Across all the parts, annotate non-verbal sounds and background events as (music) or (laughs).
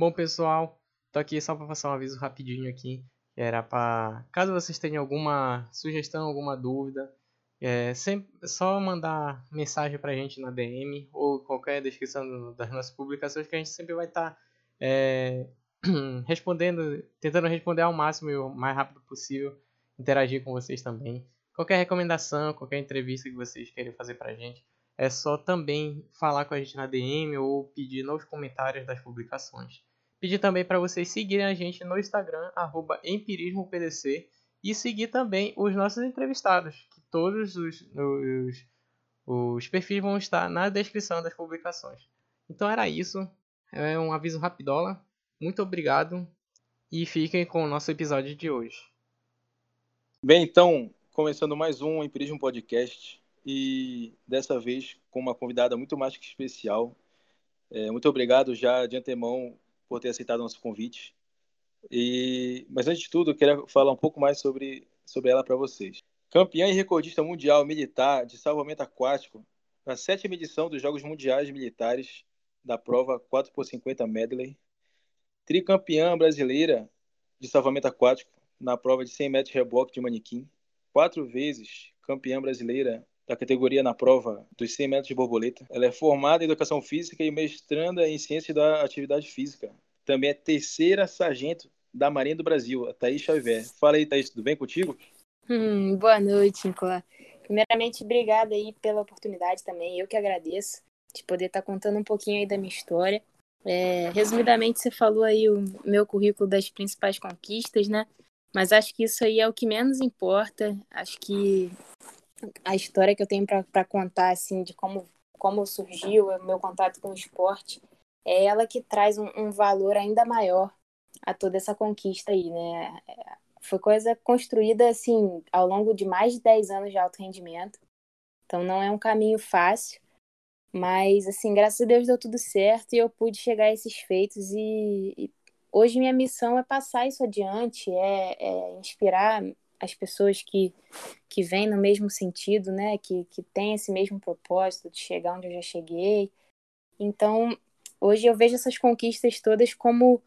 Bom, pessoal, tô aqui só para passar um aviso rapidinho aqui. Era para caso vocês tenham alguma sugestão, alguma dúvida, é sempre só mandar mensagem para a gente na DM ou qualquer descrição das nossas publicações que a gente sempre vai estar tá, é, (clears throat) respondendo, tentando responder ao máximo e o mais rápido possível, interagir com vocês também. Qualquer recomendação, qualquer entrevista que vocês querem fazer para a gente, é só também falar com a gente na DM ou pedir nos comentários das publicações. Pedir também para vocês seguirem a gente no Instagram, empirismopdc, e seguir também os nossos entrevistados, que todos os, os, os perfis vão estar na descrição das publicações. Então era isso. É um aviso rapidola. Muito obrigado e fiquem com o nosso episódio de hoje. Bem, então, começando mais um Empirismo Podcast e dessa vez com uma convidada muito mais que especial. É, muito obrigado já de antemão por ter aceitado o nosso convite. E, mas antes de tudo, eu queria falar um pouco mais sobre, sobre ela para vocês. Campeã e recordista mundial militar de salvamento aquático na sétima edição dos Jogos Mundiais Militares da prova 4x50 medley. Tricampeã brasileira de salvamento aquático na prova de 100 metros reboque de manequim. Quatro vezes campeã brasileira da categoria na prova dos 100 metros de borboleta. Ela é formada em Educação Física e mestranda em Ciência da Atividade Física. Também é terceira sargento da Marinha do Brasil, a Thaís Xavier. Fala aí, Thaís, tudo bem contigo? Hum, boa noite, Nicolas. Primeiramente, obrigada aí pela oportunidade também. Eu que agradeço de poder estar contando um pouquinho aí da minha história. É, resumidamente, você falou aí o meu currículo das principais conquistas, né? Mas acho que isso aí é o que menos importa. Acho que a história que eu tenho para contar, assim, de como, como surgiu o meu contato com o esporte, é ela que traz um, um valor ainda maior a toda essa conquista aí, né? Foi coisa construída, assim, ao longo de mais de 10 anos de alto rendimento. Então, não é um caminho fácil. Mas, assim, graças a Deus deu tudo certo e eu pude chegar a esses feitos. E, e hoje minha missão é passar isso adiante, é, é inspirar as pessoas que, que vêm no mesmo sentido, né? Que, que têm esse mesmo propósito de chegar onde eu já cheguei. Então, hoje eu vejo essas conquistas todas como,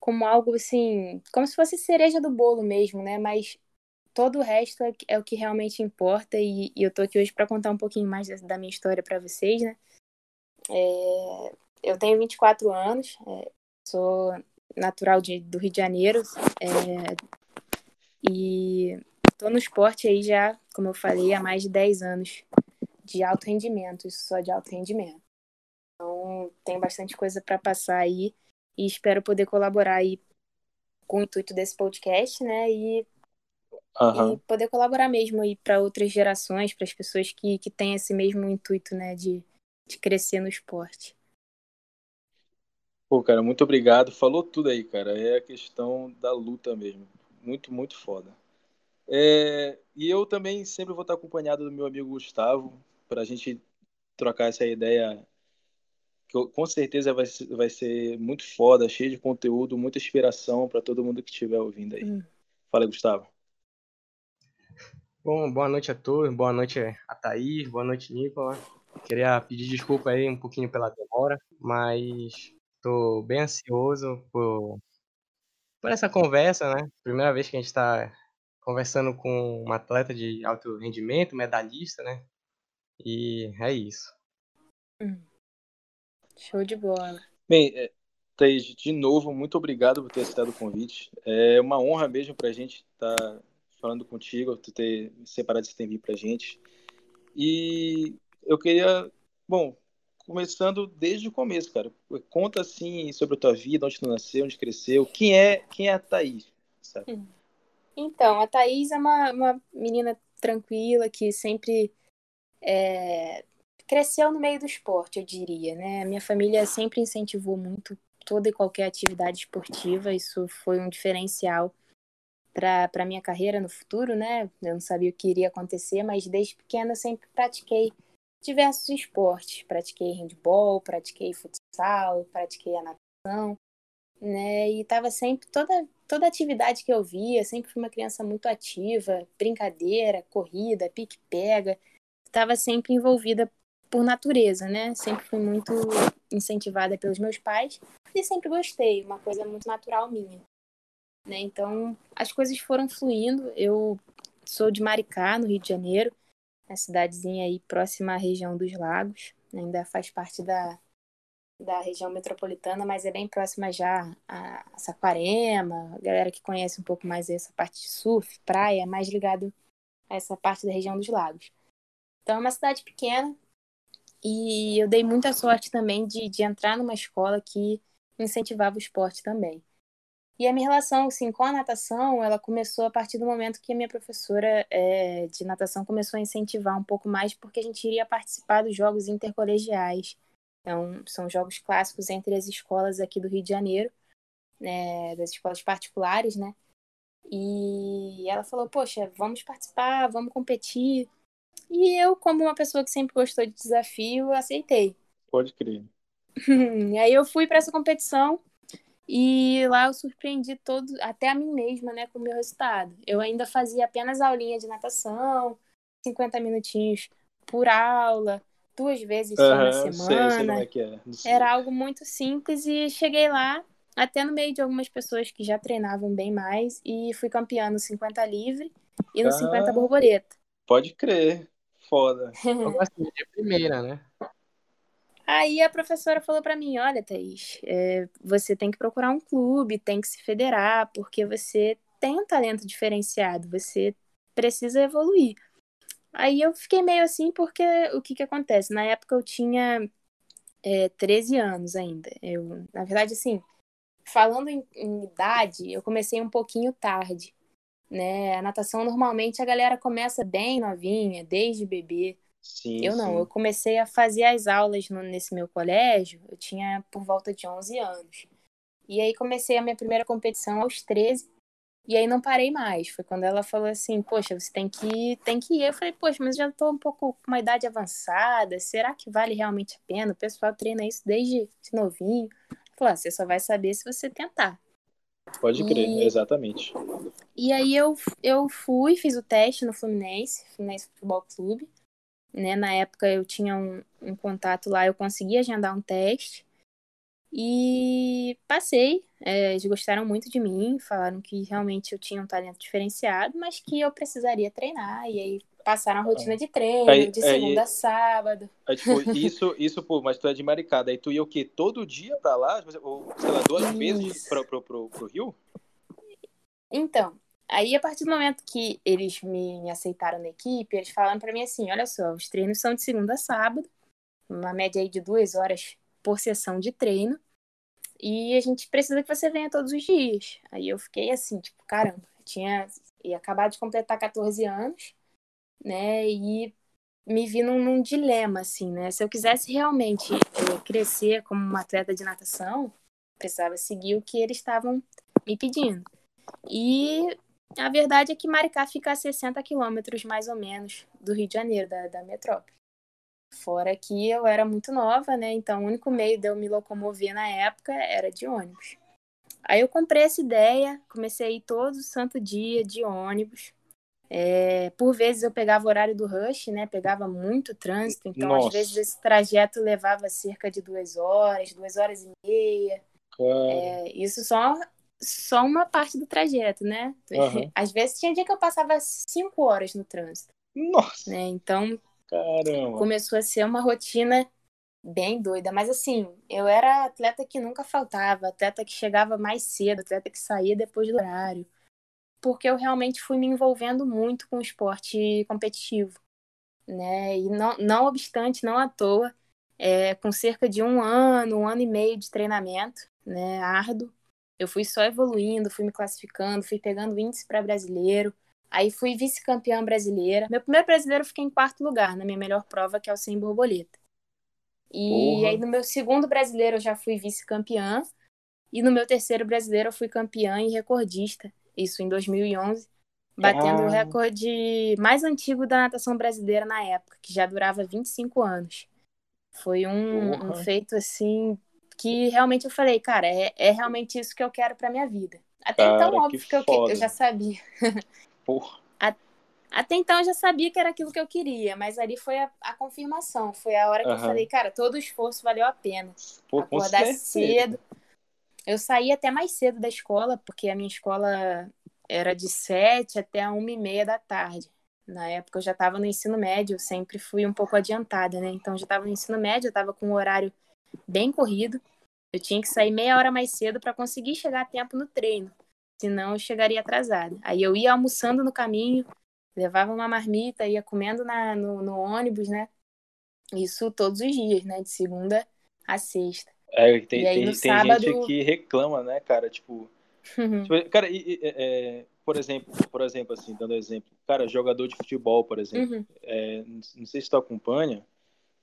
como algo assim, como se fosse cereja do bolo mesmo, né? Mas todo o resto é, é o que realmente importa. E, e eu tô aqui hoje para contar um pouquinho mais da, minha história para vocês, né? É, eu tenho 24 anos, é, sou natural de, do Rio de Janeiro, é, e estou no esporte aí já, como eu falei, há mais de 10 anos de alto rendimento, isso só de alto rendimento. Então, tem bastante coisa para passar aí e espero poder colaborar aí com o intuito desse podcast, né? E, uhum. e poder colaborar mesmo aí para outras gerações, para as pessoas que, que têm esse mesmo intuito, né? De, de crescer no esporte. Pô, cara, muito obrigado. Falou tudo aí, cara. É a questão da luta mesmo muito, muito foda. É, e eu também sempre vou estar acompanhado do meu amigo Gustavo, para a gente trocar essa ideia que com certeza vai ser, vai ser muito foda, cheio de conteúdo, muita inspiração para todo mundo que estiver ouvindo aí. Hum. Fala, Gustavo. Bom, boa noite a todos, boa noite a Thaís, boa noite, Nicola. Queria pedir desculpa aí um pouquinho pela demora, mas estou bem ansioso por por essa conversa, né? Primeira vez que a gente está conversando com um atleta de alto rendimento, medalhista, né? E é isso. Hum. Show de bola. Bem, é, Thaís, de novo, muito obrigado por ter aceitado o convite. É uma honra mesmo para a gente estar tá falando contigo, tu ter separado esse tempo para a gente. E eu queria, bom, começando desde o começo, cara. Conta assim sobre a tua vida, onde tu nasceu, onde cresceu. Quem é, quem é a Thaís? Sabe? Hum. Então, a Thaís é uma, uma menina tranquila que sempre é, cresceu no meio do esporte, eu diria, né? Minha família sempre incentivou muito toda e qualquer atividade esportiva, isso foi um diferencial para minha carreira no futuro, né? Eu não sabia o que iria acontecer, mas desde pequena sempre pratiquei diversos esportes. Pratiquei handball, pratiquei futsal, pratiquei a natação, né? E estava sempre toda toda atividade que eu via, sempre fui uma criança muito ativa, brincadeira, corrida, pique-pega, estava sempre envolvida por natureza, né? Sempre fui muito incentivada pelos meus pais e sempre gostei, uma coisa muito natural minha. Né? Então, as coisas foram fluindo. Eu sou de Maricá, no Rio de Janeiro, uma cidadezinha aí próxima à região dos Lagos, ainda faz parte da, da região metropolitana, mas é bem próxima já a Saquarema, a galera que conhece um pouco mais essa parte de surf, praia, é mais ligado a essa parte da região dos lagos. Então é uma cidade pequena e eu dei muita sorte também de, de entrar numa escola que incentivava o esporte também. E a minha relação assim, com a natação, ela começou a partir do momento que a minha professora é, de natação começou a incentivar um pouco mais, porque a gente iria participar dos jogos intercolegiais. Então, são jogos clássicos entre as escolas aqui do Rio de Janeiro, né, das escolas particulares, né? E ela falou: Poxa, vamos participar, vamos competir. E eu, como uma pessoa que sempre gostou de desafio, aceitei. Pode crer. (laughs) Aí eu fui para essa competição e lá eu surpreendi todo, até a mim mesma, né, com o meu resultado. Eu ainda fazia apenas aulinha de natação, 50 minutinhos por aula, duas vezes só uhum, na semana. Sei, sei é que é. Era algo muito simples e cheguei lá até no meio de algumas pessoas que já treinavam bem mais e fui campeã no 50 livre e no ah, 50 borboleta. Pode crer. Foda. Eu gosto de primeira, né? Aí a professora falou para mim: Olha, Thaís, é, você tem que procurar um clube, tem que se federar, porque você tem um talento diferenciado, você precisa evoluir. Aí eu fiquei meio assim, porque o que que acontece? Na época eu tinha é, 13 anos ainda. Eu, na verdade, assim, falando em, em idade, eu comecei um pouquinho tarde. Né? A natação normalmente a galera começa bem novinha, desde bebê. Sim, eu não, sim. eu comecei a fazer as aulas no, nesse meu colégio, eu tinha por volta de 11 anos. E aí comecei a minha primeira competição aos 13, e aí não parei mais. Foi quando ela falou assim: "Poxa, você tem que tem que ir". Eu falei: "Poxa, mas já tô um pouco com uma idade avançada, será que vale realmente a pena? O pessoal treina isso desde novinho". Falou: ah, "Você só vai saber se você tentar". Pode crer, e... exatamente. E aí eu, eu fui, fiz o teste no Fluminense, Fluminense Futebol Clube né? Na época eu tinha um, um contato lá, eu consegui agendar um teste e passei. É, eles gostaram muito de mim, falaram que realmente eu tinha um talento diferenciado, mas que eu precisaria treinar. E aí passaram a rotina de treino, aí, de segunda aí, a sábado. Aí, tipo, isso, isso, pô, mas tu é de Maricada. Aí tu ia o quê? Todo dia pra lá? Ou, sei lá, duas isso. vezes pro, pro, pro, pro Rio? Então, Aí, a partir do momento que eles me aceitaram na equipe, eles falaram para mim assim: olha só, os treinos são de segunda a sábado, uma média aí de duas horas por sessão de treino, e a gente precisa que você venha todos os dias. Aí eu fiquei assim, tipo, caramba, eu tinha ia acabar de completar 14 anos, né, e me vi num, num dilema, assim, né, se eu quisesse realmente é, crescer como uma atleta de natação, precisava seguir o que eles estavam me pedindo. E a verdade é que Maricá fica a 60 quilômetros, mais ou menos, do Rio de Janeiro, da, da metrópole. Fora que eu era muito nova, né? Então o único meio de eu me locomover na época era de ônibus. Aí eu comprei essa ideia, comecei a ir todo santo dia de ônibus. É, por vezes eu pegava o horário do rush, né? Pegava muito trânsito, então Nossa. às vezes esse trajeto levava cerca de duas horas, duas horas e meia. É, isso só só uma parte do trajeto, né? Uhum. (laughs) Às vezes tinha dia que eu passava cinco horas no trânsito. Nossa! Né? Então, Caramba. começou a ser uma rotina bem doida. Mas assim, eu era atleta que nunca faltava, atleta que chegava mais cedo, atleta que saía depois do horário. Porque eu realmente fui me envolvendo muito com o esporte competitivo. Né? E não, não obstante, não à toa, é, com cerca de um ano, um ano e meio de treinamento né, árduo, eu fui só evoluindo, fui me classificando, fui pegando índice para brasileiro. Aí fui vice-campeã brasileira. Meu primeiro brasileiro eu fiquei em quarto lugar, na minha melhor prova, que é o 100 borboleta. E Porra. aí no meu segundo brasileiro eu já fui vice-campeã. E no meu terceiro brasileiro eu fui campeã e recordista. Isso em 2011. Batendo ah. o recorde mais antigo da natação brasileira na época, que já durava 25 anos. Foi um, um feito assim que realmente eu falei, cara, é, é realmente isso que eu quero pra minha vida. Até então, cara, então, óbvio que, que eu, eu, já sabia. (laughs) Porra. Até então eu já sabia que era aquilo que eu queria, mas ali foi a, a confirmação. Foi a hora que uhum. eu falei, cara, todo o esforço valeu a pena. Pô, Acordar cedo. Eu saí até mais cedo da escola, porque a minha escola era de sete até uma e meia da tarde. Na época eu já estava no ensino médio, eu sempre fui um pouco adiantada, né? Então eu já estava no ensino médio, eu estava com um horário bem corrido. Eu tinha que sair meia hora mais cedo para conseguir chegar a tempo no treino, senão eu chegaria atrasada. Aí eu ia almoçando no caminho, levava uma marmita, ia comendo na, no, no ônibus, né? Isso todos os dias, né? De segunda a sexta. É, tem, aí, tem, tem sábado... gente que reclama, né, cara? Tipo, uhum. tipo cara, e, e, é, por exemplo, por exemplo, assim, dando exemplo, cara, jogador de futebol, por exemplo, uhum. é, não sei se tu acompanha,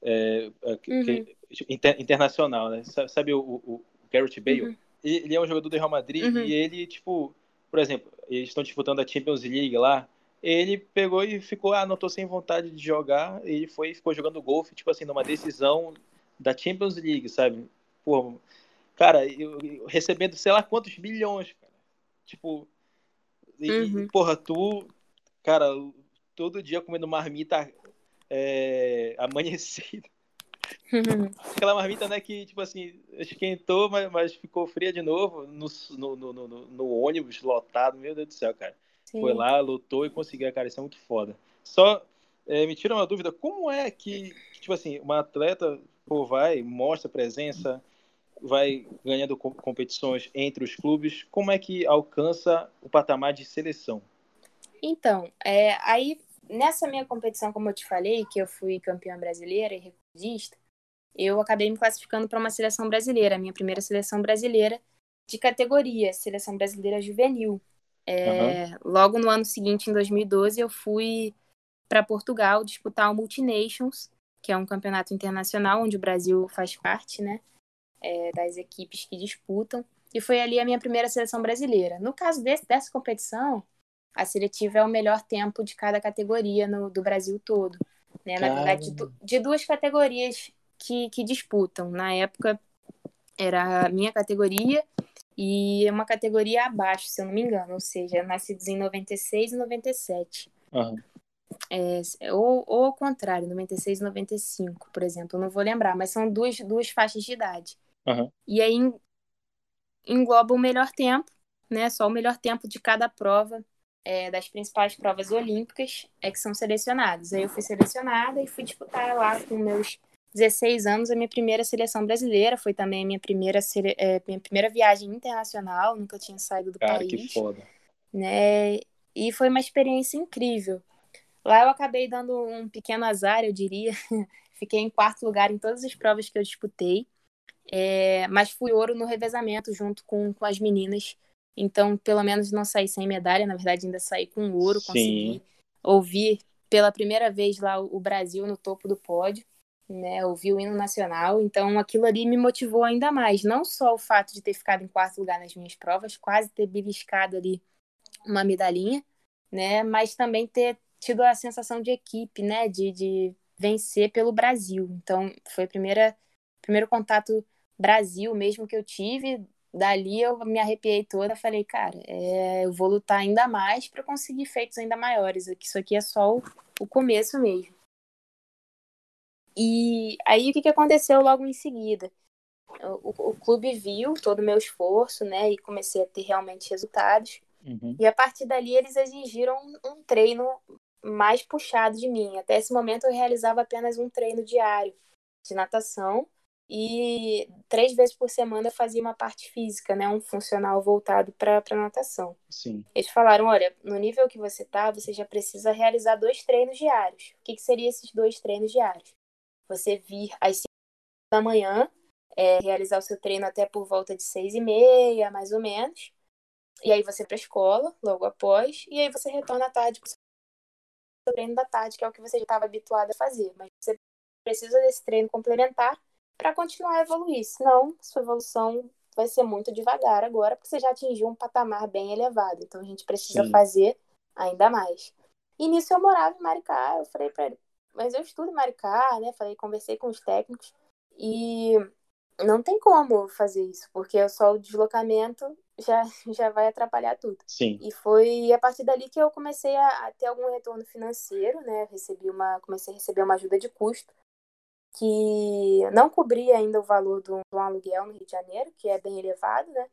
é, é uhum. que, inter, internacional, né? Sabe o, o, Garrett Bale? Uhum. Ele, é um jogador do Real Madrid uhum. e ele, tipo, por exemplo, eles estão disputando a Champions League lá, ele pegou e ficou, ah, não tô sem vontade de jogar, ele foi e ficou jogando golfe, tipo assim, numa decisão da Champions League, sabe? Pô, cara, eu, eu, recebendo sei lá quantos milhões, cara. Tipo, e, uhum. porra, tu, cara, todo dia comendo marmita é, (laughs) amanhecida. (laughs) Aquela marmita, né, que, tipo assim, esquentou, mas, mas ficou fria de novo no, no, no, no, no ônibus lotado. Meu Deus do céu, cara. Sim. Foi lá, lutou e conseguiu, cara. Isso é muito foda. Só é, me tira uma dúvida, como é que, tipo assim, uma atleta pô, vai, mostra presença, vai ganhando competições entre os clubes, como é que alcança o patamar de seleção? Então, é, aí nessa minha competição, como eu te falei, que eu fui campeã brasileira e recordista, eu acabei me classificando para uma seleção brasileira, a minha primeira seleção brasileira de categoria, seleção brasileira juvenil. É, uhum. Logo no ano seguinte, em 2012, eu fui para Portugal disputar o Multinations, que é um campeonato internacional onde o Brasil faz parte, né, é, das equipes que disputam. E foi ali a minha primeira seleção brasileira. No caso desse, dessa competição, a seletiva é o melhor tempo de cada categoria no, do Brasil todo. Né? Na verdade, de, de, duas categorias que, que disputam. Na época, era a minha categoria e uma categoria abaixo, se eu não me engano. Ou seja, nascidos em 96 e 97. Uhum. É, ou, ou ao contrário, 96 e 95, por exemplo. Eu não vou lembrar, mas são duas, duas faixas de idade. Uhum. E aí engloba o melhor tempo, né? Só o melhor tempo de cada prova é, das principais provas olímpicas é que são selecionados. Aí eu fui selecionada e fui disputar lá com meus 16 anos a minha primeira seleção brasileira. Foi também a minha primeira, é, minha primeira viagem internacional, nunca tinha saído do Cara, país. que foda. Né? E foi uma experiência incrível. Lá eu acabei dando um pequeno azar, eu diria. (laughs) Fiquei em quarto lugar em todas as provas que eu disputei. É, mas fui ouro no revezamento junto com, com as meninas então, pelo menos não saí sem medalha, na verdade, ainda saí com ouro, Sim. consegui ouvir pela primeira vez lá o Brasil no topo do pódio, né? Ouvi o hino nacional, então aquilo ali me motivou ainda mais. Não só o fato de ter ficado em quarto lugar nas minhas provas, quase ter beliscado ali uma medalhinha, né? Mas também ter tido a sensação de equipe, né? De, de vencer pelo Brasil. Então, foi o primeiro contato Brasil mesmo que eu tive dali eu me arrepiei toda, falei, cara, é, eu vou lutar ainda mais para conseguir feitos ainda maiores. Isso aqui é só o, o começo mesmo. E aí o que, que aconteceu logo em seguida? O, o, clube viu todo o meu esforço, né? E comecei a ter realmente resultados. Uhum. E a partir dali eles exigiram um, um treino mais puxado de mim. Até esse momento eu realizava apenas um treino diário de natação e três vezes por semana eu fazia uma parte física, né, um funcional voltado para natação. Sim. Eles falaram, olha, no nível que você tá, você já precisa realizar dois treinos diários. O que, que seriam esses dois treinos diários? Você vir às cinco da manhã, é, realizar o seu treino até por volta de seis e meia, mais ou menos. E aí você para a escola, logo após, e aí você retorna à tarde para o seu treino da tarde, que é o que você já estava habituado a fazer. Mas você precisa desse treino complementar para continuar a evoluir. Senão, sua evolução vai ser muito devagar agora, porque você já atingiu um patamar bem elevado. Então, a gente precisa Sim. fazer ainda mais. E nisso eu morava em Maricá. Eu falei para ele, mas eu estudo Maricá, né? Falei, conversei com os técnicos e não tem como fazer isso, porque só o deslocamento já, (laughs) já vai atrapalhar tudo. Sim. E foi a partir dali que eu comecei a, a ter algum retorno financeiro, né? recebi uma, comecei a receber uma ajuda de custo que não cobria ainda o valor do, do aluguel no Rio de Janeiro, que é bem elevado, né?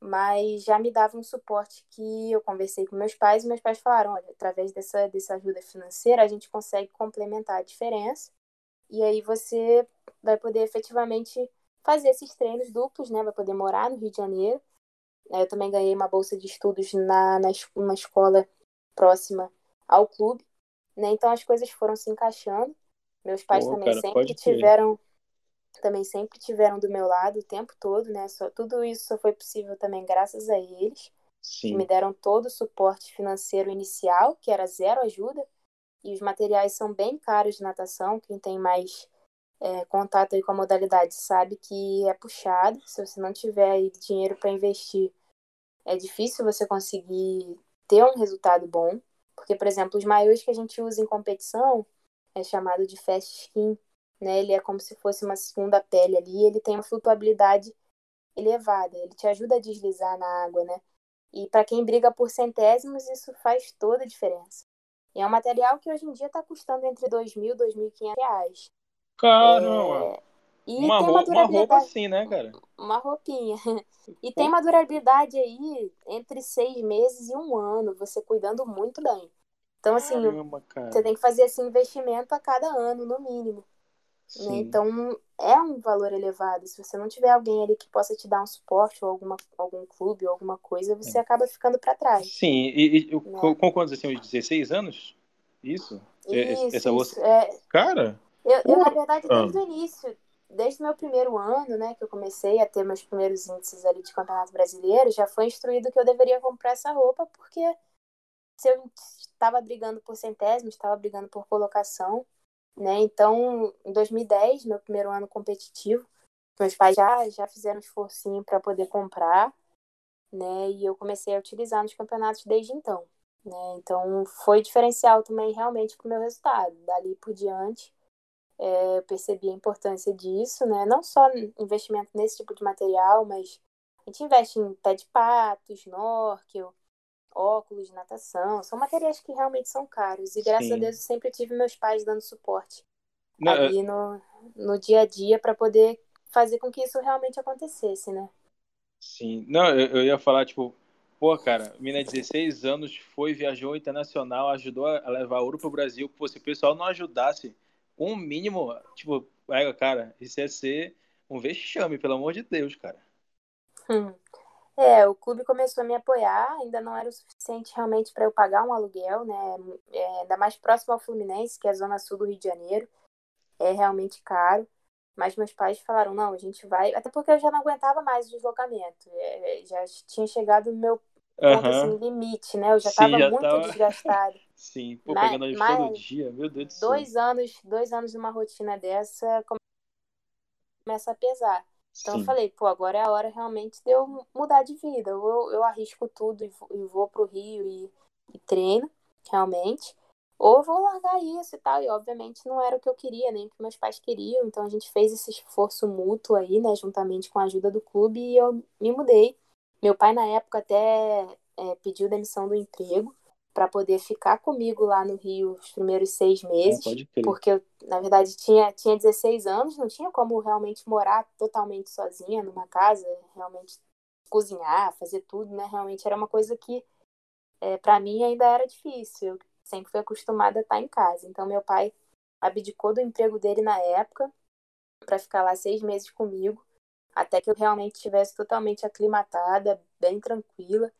Mas já me dava um suporte que eu conversei com meus pais e meus pais falaram, olha, através dessa, dessa ajuda financeira a gente consegue complementar a diferença e aí você vai poder efetivamente fazer esses treinos duplos, né? Vai poder morar no Rio de Janeiro. Eu também ganhei uma bolsa de estudos na, na uma escola próxima ao clube, né? Então as coisas foram se encaixando. Meus pais Pô, também cara, sempre tiveram também sempre tiveram do meu lado o tempo todo, né? Só, tudo isso só foi possível também graças a eles. Sim. Que me deram todo o suporte financeiro inicial, que era zero ajuda. E os materiais são bem caros de natação. Quem tem mais é, contato aí com a modalidade sabe que é puxado. Se você não tiver dinheiro para investir, é difícil você conseguir ter um resultado bom. Porque, por exemplo, os maiôs que a gente usa em competição é chamado de fast skin, né? Ele é como se fosse uma segunda pele ali, ele tem uma flutuabilidade elevada, ele te ajuda a deslizar na água, né? E para quem briga por centésimos, isso faz toda a diferença. E é um material que hoje em dia está custando entre R$ 2.000 e 2.500 reais. Caramba! É... E uma, tem uma, uma roupa assim, né, cara? Uma roupinha. (laughs) E tem uma durabilidade aí entre seis meses e um ano, você cuidando muito bem. Então, assim, Caramba, você tem que fazer esse investimento a cada ano, no mínimo. Né? Então, é um valor elevado. Se você não tiver alguém ali que possa te dar um suporte, ou alguma, algum clube, ou alguma coisa, você é. acaba ficando para trás. Sim, e, e né? com, quantos, assim, uns 16 anos? Isso? Isso, Essa isso. É... Cara! Eu, eu, na verdade, desde ah. o início, desde o meu primeiro ano, né, que eu comecei a ter meus primeiros índices ali de campeonato brasileiro, já foi instruído que eu deveria comprar essa roupa, porque se eu estava brigando por centésimos, estava brigando por colocação, né? Então, em 2010, meu primeiro ano competitivo, meus pais já, já fizeram um esforcinho para poder comprar, né? E eu comecei a utilizar nos campeonatos desde então, né? Então, foi diferencial também realmente para o meu resultado. Dali por diante, é, eu percebi a importância disso, né? Não só investimento nesse tipo de material, mas a gente investe em pé de pato, snorkel, óculos de natação. São materiais que realmente são caros. E graças Sim. a Deus eu sempre tive meus pais dando suporte Não, ali eu... no, no dia a dia para poder fazer com que isso realmente acontecesse, né? Sim. Não, eu, eu ia falar, tipo, pô, cara, mina 16 anos foi, viajou internacional, ajudou a levar ouro pro Brasil. Pô, se o pessoal não ajudasse com o mínimo, tipo, cara, isso ia ser um vexame, pelo amor de Deus, cara. Hum. (laughs) É, o clube começou a me apoiar, ainda não era o suficiente realmente para eu pagar um aluguel, né? É, ainda mais próximo ao Fluminense, que é a zona sul do Rio de Janeiro. É realmente caro. Mas meus pais falaram, não, a gente vai. Até porque eu já não aguentava mais o deslocamento. É, já tinha chegado no meu ponto uhum. assim, limite, né? Eu já estava muito tava... desgastada. (laughs) Sim, pô, mas, pegando mas, todo dia, meu Deus do céu. Dois anos, dois anos numa rotina dessa começa a pesar. Então Sim. eu falei, pô, agora é a hora realmente de eu mudar de vida. Eu, eu arrisco tudo e vou, vou pro Rio e, e treino, realmente. Ou vou largar isso e tal. E obviamente não era o que eu queria, nem o que meus pais queriam. Então a gente fez esse esforço mútuo aí, né? Juntamente com a ajuda do clube e eu me mudei. Meu pai, na época, até é, pediu demissão do emprego para poder ficar comigo lá no Rio os primeiros seis meses, é, porque eu, na verdade, tinha, tinha 16 anos, não tinha como realmente morar totalmente sozinha numa casa, realmente cozinhar, fazer tudo, né? Realmente era uma coisa que, é, para mim, ainda era difícil. Eu sempre fui acostumada a estar em casa. Então, meu pai abdicou do emprego dele na época para ficar lá seis meses comigo, até que eu realmente estivesse totalmente aclimatada, bem tranquila.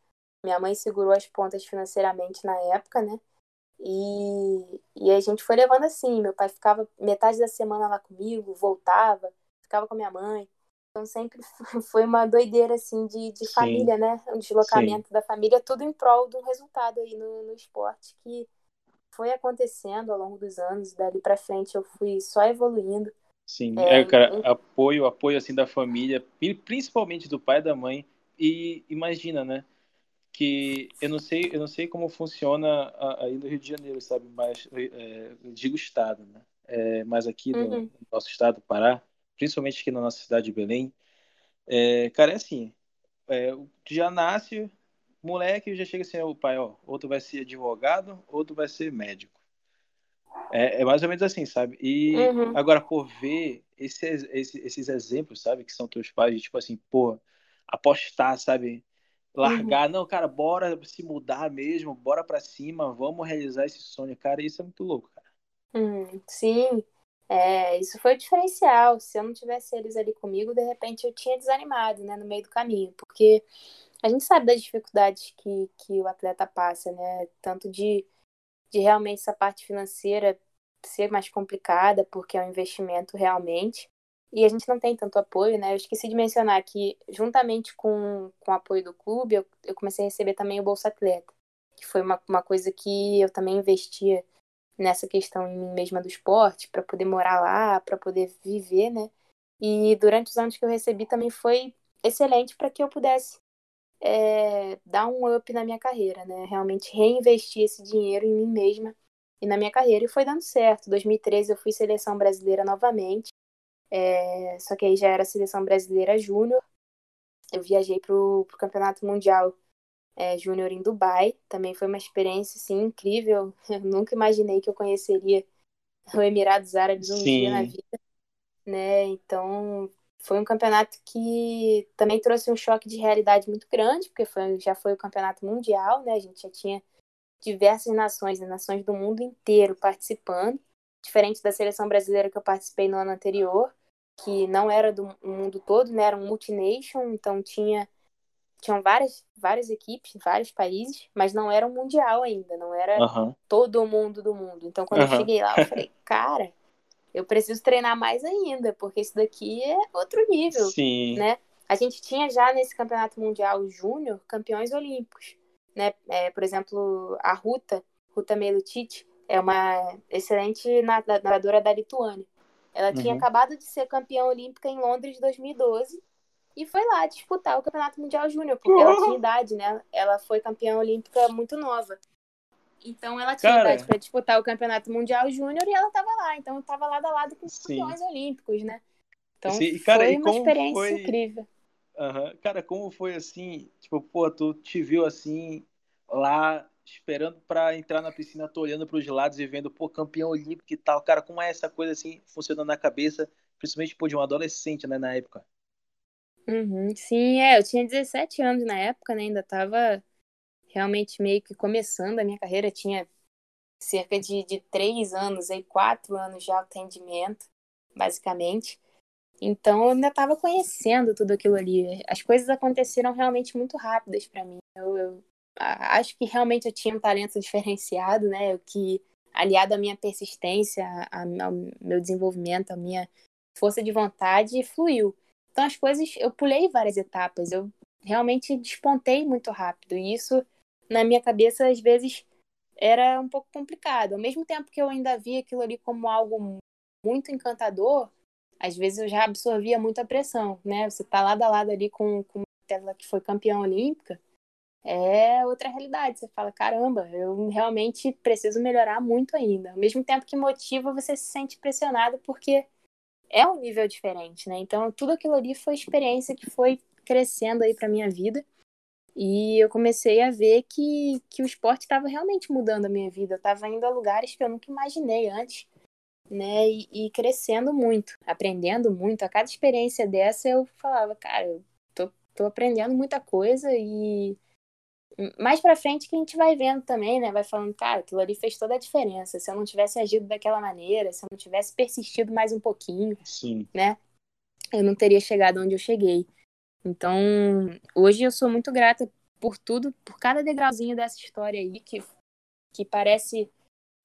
Minha mãe segurou as pontas financeiramente na época, né? E, e a gente foi levando assim. Meu pai ficava metade da semana lá comigo, voltava, ficava com a minha mãe. Então sempre (laughs) foi uma doideira assim de, de família, né? Um deslocamento Sim. da família, tudo em prol de um resultado aí no, no esporte que foi acontecendo ao longo dos anos. Dali para frente eu fui só evoluindo. Sim, é, é cara, apoio, apoio assim da família, principalmente do pai e da mãe. E imagina, né? Que eu não sei, eu não sei como funciona aí no Rio de Janeiro, sabe? Mas é, digo estado, né? É, mas aqui no, uhum. no, nosso estado, Pará, principalmente aqui na nossa cidade de Belém, é, cara, é assim, é, tu já nasce, moleque, já chega assim, o pai, ó, outro vai ser advogado, outro vai ser médico. É, é mais ou menos assim, sabe? E Uhum. agora, por ver esses, exemplos, sabe, que são teus pais, de, tipo assim, pô, apostar, sabe? Largar, não, cara, bora se mudar mesmo, bora pra cima, vamos realizar esse sonho, cara, isso é muito louco, cara. Hum, sim, é, isso foi o diferencial. Se eu não tivesse eles ali comigo, de repente eu tinha desanimado, né, no meio do caminho, porque a gente sabe das dificuldades que, que o atleta passa, né, tanto de, de realmente essa parte financeira ser mais complicada, porque é um investimento realmente, e a gente não tem tanto apoio, né? Eu esqueci de mencionar que, juntamente com, com o apoio do clube, eu, eu comecei a receber também o Bolsa Atleta, que foi uma, uma coisa que eu também investia nessa questão em mim mesma do esporte, para poder morar lá, para poder viver, né? E durante os anos que eu recebi também foi excelente para que eu pudesse é, dar um up na minha carreira, né? Realmente reinvestir esse dinheiro em mim mesma e na minha carreira. E foi dando certo. Em 2013 eu fui seleção brasileira novamente. É, só que aí já era seleção brasileira júnior. Eu viajei para o Campeonato Mundial é, Júnior em Dubai. Também foi uma experiência assim, incrível. (laughs) Eu nunca imaginei que eu conheceria o Emirados Árabes um Sim. dia na vida. Né? Então foi um campeonato que também trouxe um choque de realidade muito grande, porque foi, já foi o campeonato mundial, né? A gente já tinha diversas nações, né? nações do mundo inteiro participando, diferente da seleção brasileira que eu participei no ano anterior, que não era do mundo todo, né? Era um multination, então tinha tinham várias várias equipes, vários países, mas não era um mundial ainda, não era Aham. todo mundo do mundo. Então quando eu Aham. cheguei lá, eu falei, (laughs) cara, eu preciso treinar mais ainda, porque isso daqui é outro nível, Sim. né? A gente tinha já nesse campeonato mundial júnior campeões olímpicos, né? É, por exemplo, a Ruta, Ruta Melutic, é uma excelente nada- nadadora da Lituânia. Ela tinha Uhum. acabado de ser campeã olímpica em Londres em 2012 e foi lá disputar o campeonato mundial júnior, porque ela tinha (laughs) idade, né? Ela foi campeã olímpica muito nova. Então ela tinha Cara. idade para disputar o campeonato mundial júnior e ela estava lá. Então estava lado a lado com os Sim. campeões olímpicos, né? Então Sim, cara, foi uma experiência foi- incrível. Aham. Cara, como foi assim? Tipo, pô, tu te viu assim, lá, esperando pra entrar na piscina, tô olhando pros lados e vendo, pô, campeão olímpico e tal. Cara, como é essa coisa assim, funcionando na cabeça, principalmente, pô, de um adolescente, né, na época? Uhum, sim, é, eu tinha 17 anos na época, né? Ainda estava realmente meio que começando a minha carreira, tinha cerca de, de três anos, aí quatro anos de alto rendimento, basicamente. Então eu ainda estava conhecendo tudo aquilo ali. As coisas aconteceram realmente muito rápidas para mim. Eu, eu acho que realmente eu tinha um talento diferenciado, né? Que aliado à minha persistência, ao meu desenvolvimento, à minha força de vontade, fluiu. Então as coisas, eu pulei várias etapas, eu realmente despontei muito rápido. E isso, na minha cabeça, às vezes era um pouco complicado. Ao mesmo tempo que eu ainda via aquilo ali como algo muito encantador, às vezes eu já absorvia muita pressão, né? Você tá lado a lado ali com, com uma atleta que foi campeã olímpica, é outra realidade. Você fala, caramba, eu realmente preciso melhorar muito ainda. Ao mesmo tempo que motiva, você se sente pressionado porque é um nível diferente, né? Então, tudo aquilo ali foi experiência que foi crescendo aí para minha vida. E eu comecei a ver que, que o esporte estava realmente mudando a minha vida. Eu estava indo a lugares que eu nunca imaginei antes, né? E, e crescendo muito, aprendendo muito. A cada experiência dessa eu falava, cara, eu tô, tô aprendendo muita coisa e mais pra frente que a gente vai vendo também, né? Vai falando, cara, aquilo ali fez toda a diferença. Se eu não tivesse agido daquela maneira, se eu não tivesse persistido mais um pouquinho, Sim. né? Eu não teria chegado onde eu cheguei. Então, hoje eu sou muito grata por tudo, por cada degrauzinho dessa história aí, que, que parece,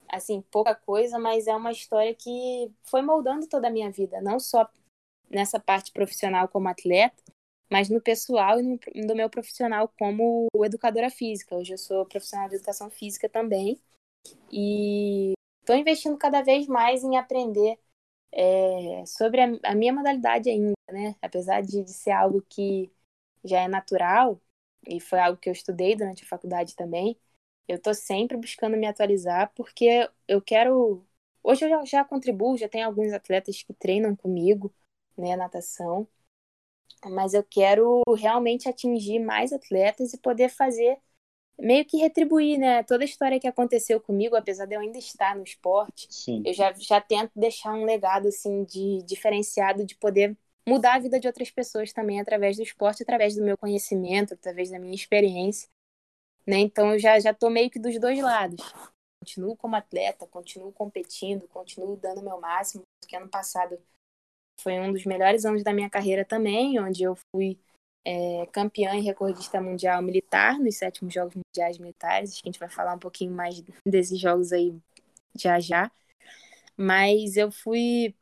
assim, pouca coisa, mas é uma história que foi moldando toda a minha vida, não só nessa parte profissional como atleta, mas no pessoal e no, no meu profissional como educadora física. Hoje eu sou profissional de educação física também e estou investindo cada vez mais em aprender é, sobre a, a, minha modalidade ainda, né? Apesar de, de, ser algo que já é natural e foi algo que eu estudei durante a faculdade também, eu estou sempre buscando me atualizar porque eu quero. Hoje eu já, já contribuo, já tem alguns atletas que treinam comigo, né, natação. Mas eu quero realmente atingir mais atletas e poder fazer meio que retribuir, né? Toda a história que aconteceu comigo, apesar de eu ainda estar no esporte, Sim. eu já, já tento deixar um legado assim de diferenciado de poder mudar a vida de outras pessoas também através do esporte, através do meu conhecimento, através da minha experiência, né? Então eu já já tô meio que dos dois lados. Continuo como atleta, continuo competindo, continuo dando o meu máximo, porque ano passado foi um dos melhores anos da minha carreira também, onde eu fui é, campeã e recordista mundial militar nos sétimos Jogos Mundiais Militares. Acho que a gente vai falar um pouquinho mais (laughs) desses jogos aí já já. Mas eu fui,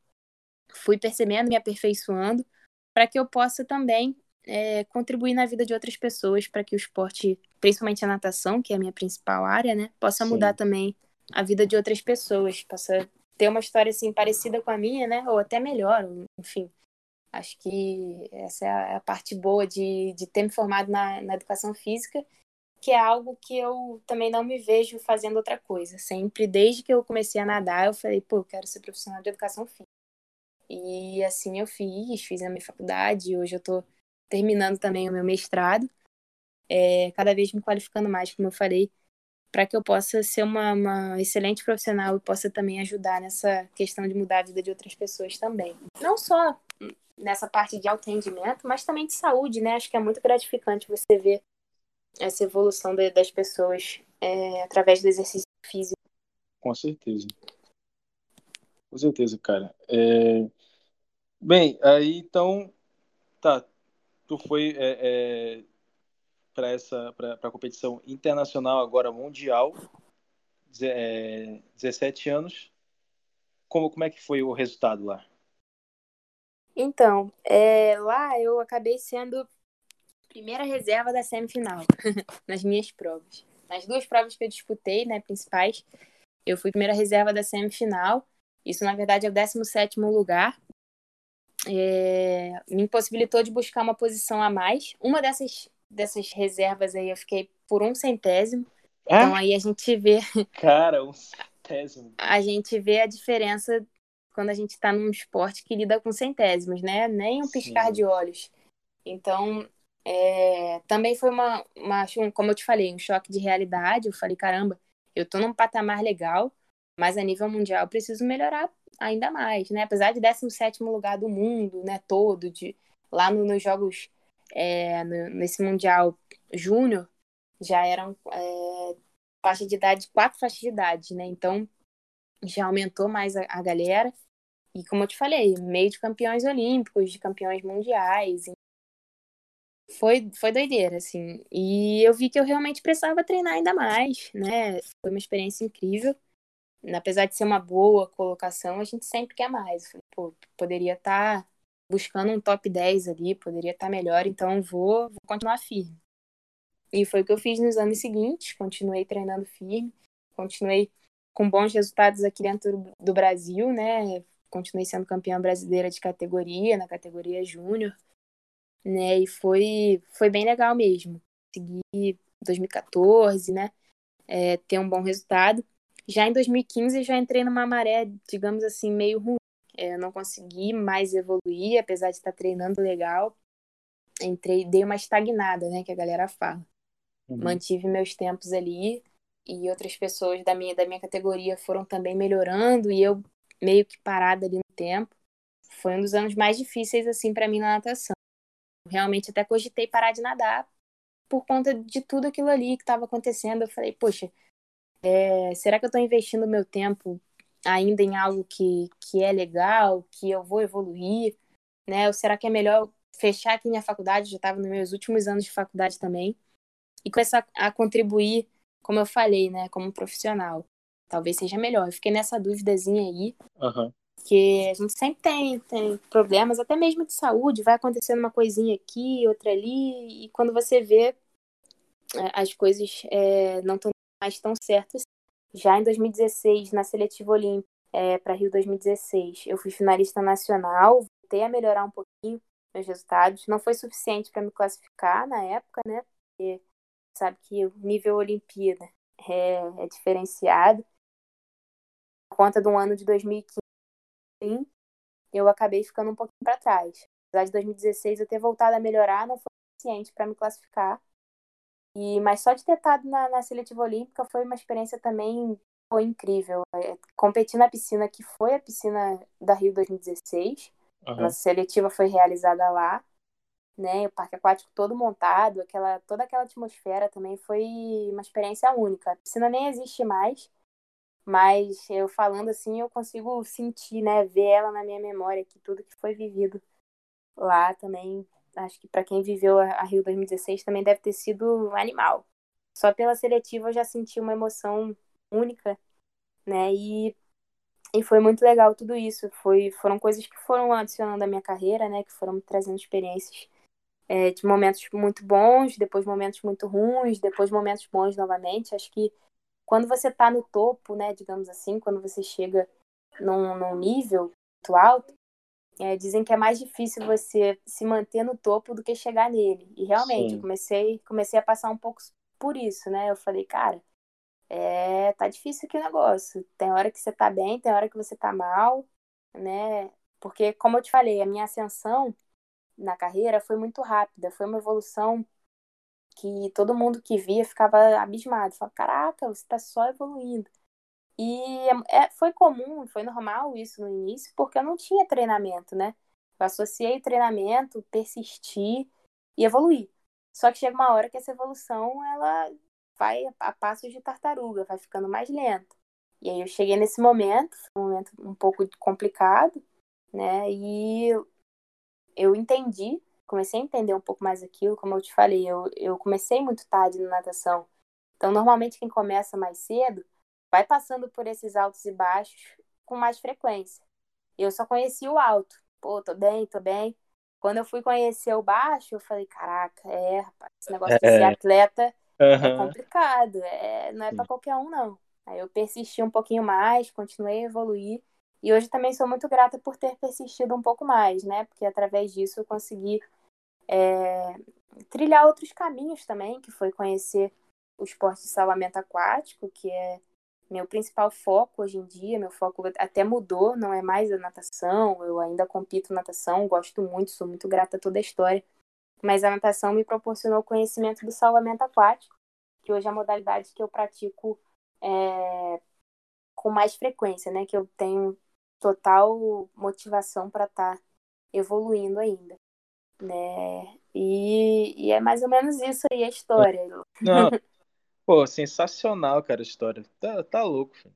fui percebendo, me aperfeiçoando, para que eu possa também é, contribuir na vida de outras pessoas, para que o esporte, principalmente a natação, que é a minha principal área, né, possa Sim. mudar também a vida de outras pessoas, possa ter uma história assim parecida com a minha, né, ou até melhor, enfim. Acho que essa é a parte boa de, de ter me formado na, na educação física, que é algo que eu também não me vejo fazendo outra coisa. Sempre, desde que eu comecei a nadar, eu falei, pô, eu quero ser profissional de educação física. E assim eu fiz, fiz a minha faculdade, hoje eu tô terminando também o meu mestrado, é, cada vez me qualificando mais, como eu falei, para que eu possa ser uma, uma excelente profissional e possa também ajudar nessa questão de mudar a vida de outras pessoas também. Não só nessa parte de alto rendimento, mas também de saúde, né? Acho que é muito gratificante você ver essa evolução de, das pessoas é, através do exercício físico. Com certeza. Com certeza, cara. É... Bem, aí então, tá. Tu foi é, é, para essa para a competição internacional agora mundial, é, 17 anos. Como como é que foi o resultado lá? Então, é, lá eu acabei sendo primeira reserva da semifinal (laughs) nas minhas provas. Nas duas provas que eu disputei, né, principais, eu fui primeira reserva da semifinal. Isso, na verdade, é o 17 lugar. É, me impossibilitou de buscar uma posição a mais. Uma dessas, dessas reservas aí eu fiquei por um centésimo. É? Então aí a gente vê. Cara, um centésimo. A gente vê a diferença quando a gente está num esporte que lida com centésimos, né? Nem um piscar Sim. de olhos. Então, é, também foi uma, uma, um, como eu te falei, um choque de realidade. Eu falei, caramba, eu tô num patamar legal, mas a nível mundial eu preciso melhorar ainda mais, né? Apesar de 17 lugar do mundo, né, todo, de, lá no, nos jogos, é, nesse Mundial Júnior, já eram é, faixa de idade, quatro faixas de idade, né? Então, já aumentou mais a, a galera. E como eu te falei, meio de campeões olímpicos, de campeões mundiais. Foi, foi doideira, assim. E eu vi que eu realmente precisava treinar ainda mais, né? Foi uma experiência incrível. Apesar de ser uma boa colocação, a gente sempre quer mais. Pô, poderia estar tá buscando um top 10 ali, poderia estar melhor, então vou, vou continuar firme. E foi o que eu fiz nos anos seguintes, continuei treinando firme, continuei com bons resultados aqui dentro do Brasil, né? Continuei sendo campeã brasileira de categoria, na categoria júnior, né? E foi, foi bem legal mesmo. Consegui 2014, né? É, ter um bom resultado. Já em 2015 já entrei numa maré, digamos assim, meio ruim. É, eu não consegui mais evoluir, apesar de estar treinando legal. Entrei, dei uma estagnada, né? Que a galera fala. Uhum. Mantive meus tempos ali, e outras pessoas da minha, da minha categoria foram também melhorando e eu meio que parada ali no tempo. Foi um dos anos mais difíceis assim para mim na natação. Realmente até cogitei parar de nadar por conta de tudo aquilo ali que estava acontecendo. Eu falei, poxa, é, será que eu estou investindo meu tempo ainda em algo que, que é legal, que eu vou evoluir, né? Ou será que é melhor fechar aqui minha faculdade? Já estava nos meus últimos anos de faculdade também e começar a contribuir como eu falei, né, como profissional. Talvez seja melhor. Eu fiquei nessa dúvidazinha aí. Uhum. Que a gente sempre tem, tem problemas, até mesmo de saúde, vai acontecendo uma coisinha aqui, outra ali, e quando você vê, as coisas é, não estão mais tão certas. Já em 2016, na seletiva olímpica, é, para Rio 2016, eu fui finalista nacional, voltei a melhorar um pouquinho meus resultados. Não foi suficiente para me classificar na época, né? Porque sabe que o nível Olimpíada é, é diferenciado. Por conta do ano de 2015, eu acabei ficando um pouquinho para trás. Apesar de 2016 eu ter voltado a melhorar, não foi suficiente para me classificar. E, mas só de ter estado na, na seletiva olímpica foi uma experiência também foi incrível. É, competir na piscina que foi a piscina da Rio 2016. Uhum. Nossa seletiva foi realizada lá, né? O parque aquático todo montado, aquela toda aquela atmosfera também foi uma experiência única. A piscina nem existe mais, mas eu falando assim, eu consigo sentir, né, ver ela na minha memória que tudo que foi vivido lá também, acho que para quem viveu a Rio 2016 também deve ter sido animal. Só pela seletiva eu já senti uma emoção única, né? E, e foi muito legal tudo isso. Foi, foram coisas que foram adicionando à minha carreira, né? Que foram trazendo experiências é, de momentos muito bons, depois momentos muito ruins, depois momentos bons novamente. Acho que quando você está no topo, né? Digamos assim, quando você chega num, num nível muito alto, é, dizem que é mais difícil você se manter no topo do que chegar nele. E realmente, eu comecei, comecei a passar um pouco por isso, né? Eu falei, cara, é, tá difícil aqui o negócio. Tem hora que você tá bem, tem hora que você tá mal, né? Porque, como eu te falei, a minha ascensão na carreira foi muito rápida, foi uma evolução que todo mundo que via ficava abismado, falava, caraca, você tá só evoluindo. E é, foi comum, foi normal isso no início, porque eu não tinha treinamento, né? Eu associei treinamento, persistir e evoluir. Só que chega uma hora que essa evolução, ela vai a passos de tartaruga, vai ficando mais lento. E aí eu cheguei nesse momento, um momento um pouco complicado, né? E eu entendi, comecei a entender um pouco mais aquilo, como eu te falei, eu, eu comecei muito tarde na natação. Então, normalmente quem começa mais cedo vai passando por esses altos e baixos com mais frequência. Eu só conheci o alto. Pô, tô bem, tô bem. Quando eu fui conhecer o baixo, eu falei, caraca, é, rapaz, esse negócio de ser é. atleta Uhum. É complicado, é, não é para qualquer um, não. Aí eu persisti um pouquinho mais, continuei a evoluir. E hoje também sou muito grata por ter persistido um pouco mais, né? Porque através disso eu consegui é, trilhar outros caminhos também, que foi conhecer o esporte de salvamento aquático, que é meu principal foco hoje em dia. Meu foco até mudou, não é mais a natação, eu ainda compito natação, gosto muito, sou muito grata a toda a história mas a natação me proporcionou conhecimento do salvamento aquático, que hoje é a modalidade que eu pratico é, com mais frequência, né? Que eu tenho total motivação para estar tá evoluindo ainda, né? E, e, é mais ou menos isso aí a história. Não, pô, sensacional, cara, a história. Tá, tá louco, filho.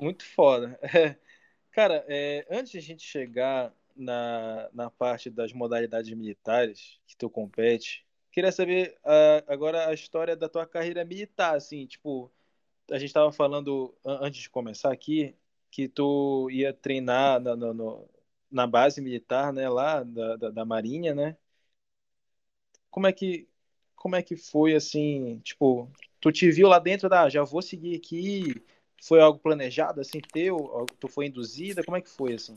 Muito foda. É, cara, é, antes de a gente chegar na, na parte das modalidades militares que tu compete. Queria saber agora a história da tua carreira militar, assim, tipo, a gente estava falando antes de começar aqui que tu ia treinar na, na, na base militar, né, lá da, da, da, Marinha, né? Como é que como é que foi assim, tipo, tu te viu lá dentro da, ah, já vou seguir aqui, foi algo planejado assim teu, tu foi induzida, como é que foi assim?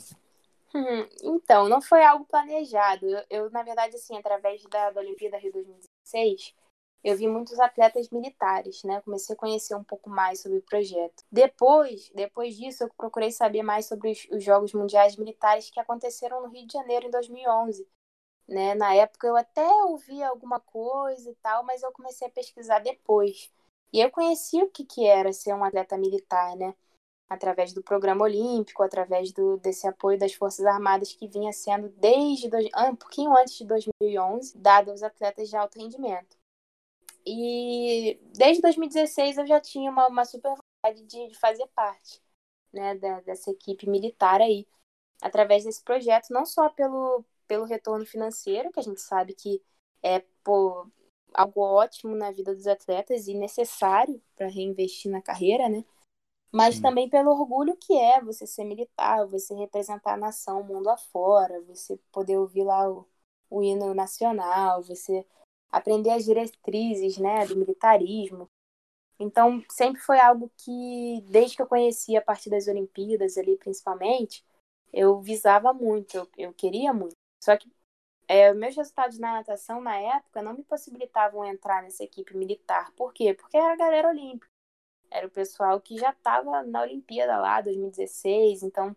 Hum, então, não foi algo planejado. Eu, eu, na verdade, assim, através da, da Olimpíada Rio 2016, eu vi muitos atletas militares, né? Comecei a conhecer um pouco mais sobre o projeto. Depois, depois disso, eu procurei saber mais sobre os, os Jogos Mundiais Militares que aconteceram no Rio de Janeiro em 2011. Né? Na época eu até ouvi alguma coisa e tal, mas eu comecei a pesquisar depois. E eu conheci o que, que era ser um atleta militar, né? através do programa olímpico, através do, desse apoio das Forças Armadas que vinha sendo desde um pouquinho antes de 2011 dado aos atletas de alto rendimento. E desde 2016 eu já tinha uma, uma super vontade de, de fazer parte né, da, dessa equipe militar aí, através desse projeto, não só pelo, pelo retorno financeiro, que a gente sabe que é pô, algo ótimo na vida dos atletas e necessário para reinvestir na carreira, né? mas Sim. também pelo orgulho que é você ser militar, você representar a nação, o mundo afora, você poder ouvir lá o, o hino nacional, você aprender as diretrizes né, do militarismo. Então, sempre foi algo que, desde que eu conheci a partir das Olimpíadas ali, principalmente, eu visava muito, eu, eu queria muito. Só que é, meus resultados na natação, na época, não me possibilitavam entrar nessa equipe militar. Por quê? Porque era a galera olímpica era o pessoal que já estava na Olimpíada lá, 2016, então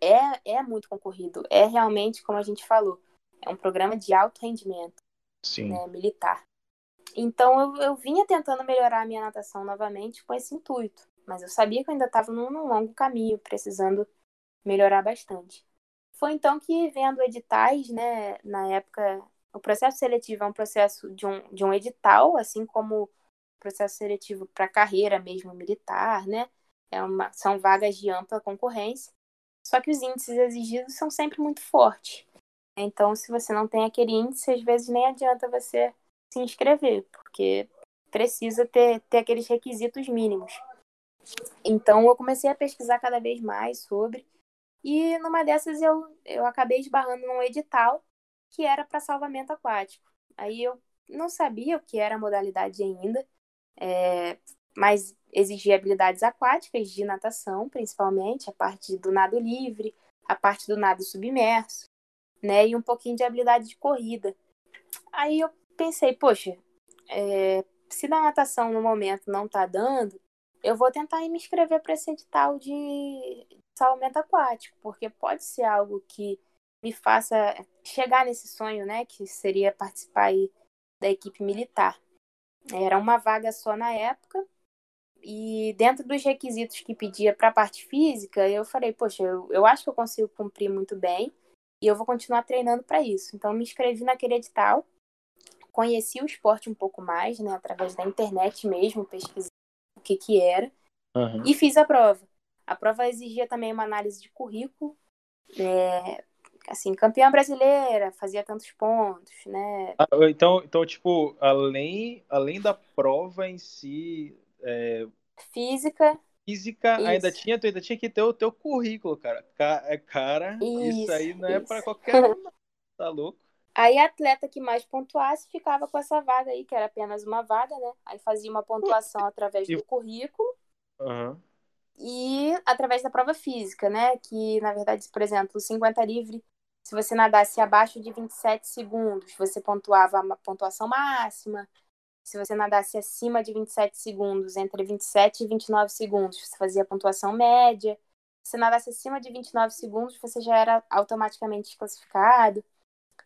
é, é muito concorrido. É realmente, como a gente falou, é um programa de alto rendimento né, militar. Então eu, eu vinha tentando melhorar a minha natação novamente com esse intuito. Mas eu sabia que eu ainda estava num, num longo caminho, precisando melhorar bastante. Foi então que, vendo editais, né, na época, o processo seletivo é um processo de um, de um edital, assim como o processo seletivo para carreira mesmo militar, né? É uma, são vagas de ampla concorrência, só que os índices exigidos são sempre muito fortes. Então, se você não tem aquele índice, às vezes nem adianta você se inscrever, porque precisa ter, ter aqueles requisitos mínimos. Então, eu comecei a pesquisar cada vez mais sobre, e numa dessas eu, eu acabei esbarrando num edital que era para salvamento aquático. Aí eu não sabia o que era a modalidade ainda, é, mas exigia habilidades aquáticas de natação, principalmente, a parte do nado livre, a parte do nado submerso, né, e um pouquinho de habilidade de corrida. Aí eu pensei, poxa, é, se na natação no momento não está dando, eu vou tentar me inscrever para esse edital de salvamento aquático, porque pode ser algo que me faça chegar nesse sonho, né, que seria participar aí da equipe militar. Era uma vaga só na época, e dentro dos requisitos que pedia para a parte física, eu falei, poxa, eu, eu acho que eu consigo cumprir muito bem, e eu vou continuar treinando para isso. Então, me inscrevi naquele edital, conheci o esporte um pouco mais, né, através da internet mesmo, pesquisando o que que era, uhum. e fiz a prova. A prova exigia também uma análise de currículo, é, assim, campeã brasileira, fazia tantos pontos, né? Ah, então, então, tipo, além, além da prova em si, é... física, física isso. ainda tinha, tu ainda tinha que ter o teu currículo, cara. É, cara, isso, isso aí não é para qualquer um, (laughs) tá louco? Aí a atleta que mais pontuasse ficava com essa vaga aí, que era apenas uma vaga, né? Aí fazia uma pontuação através do currículo. Uhum e através da prova física, né? Que, na verdade, por exemplo, o 50 livre, se você nadasse abaixo de 27 segundos, você pontuava a pontuação máxima. Se você nadasse acima de 27 segundos, entre 27 e 29 segundos, você fazia a pontuação média. Se nadasse acima de 29 segundos, você já era automaticamente desclassificado.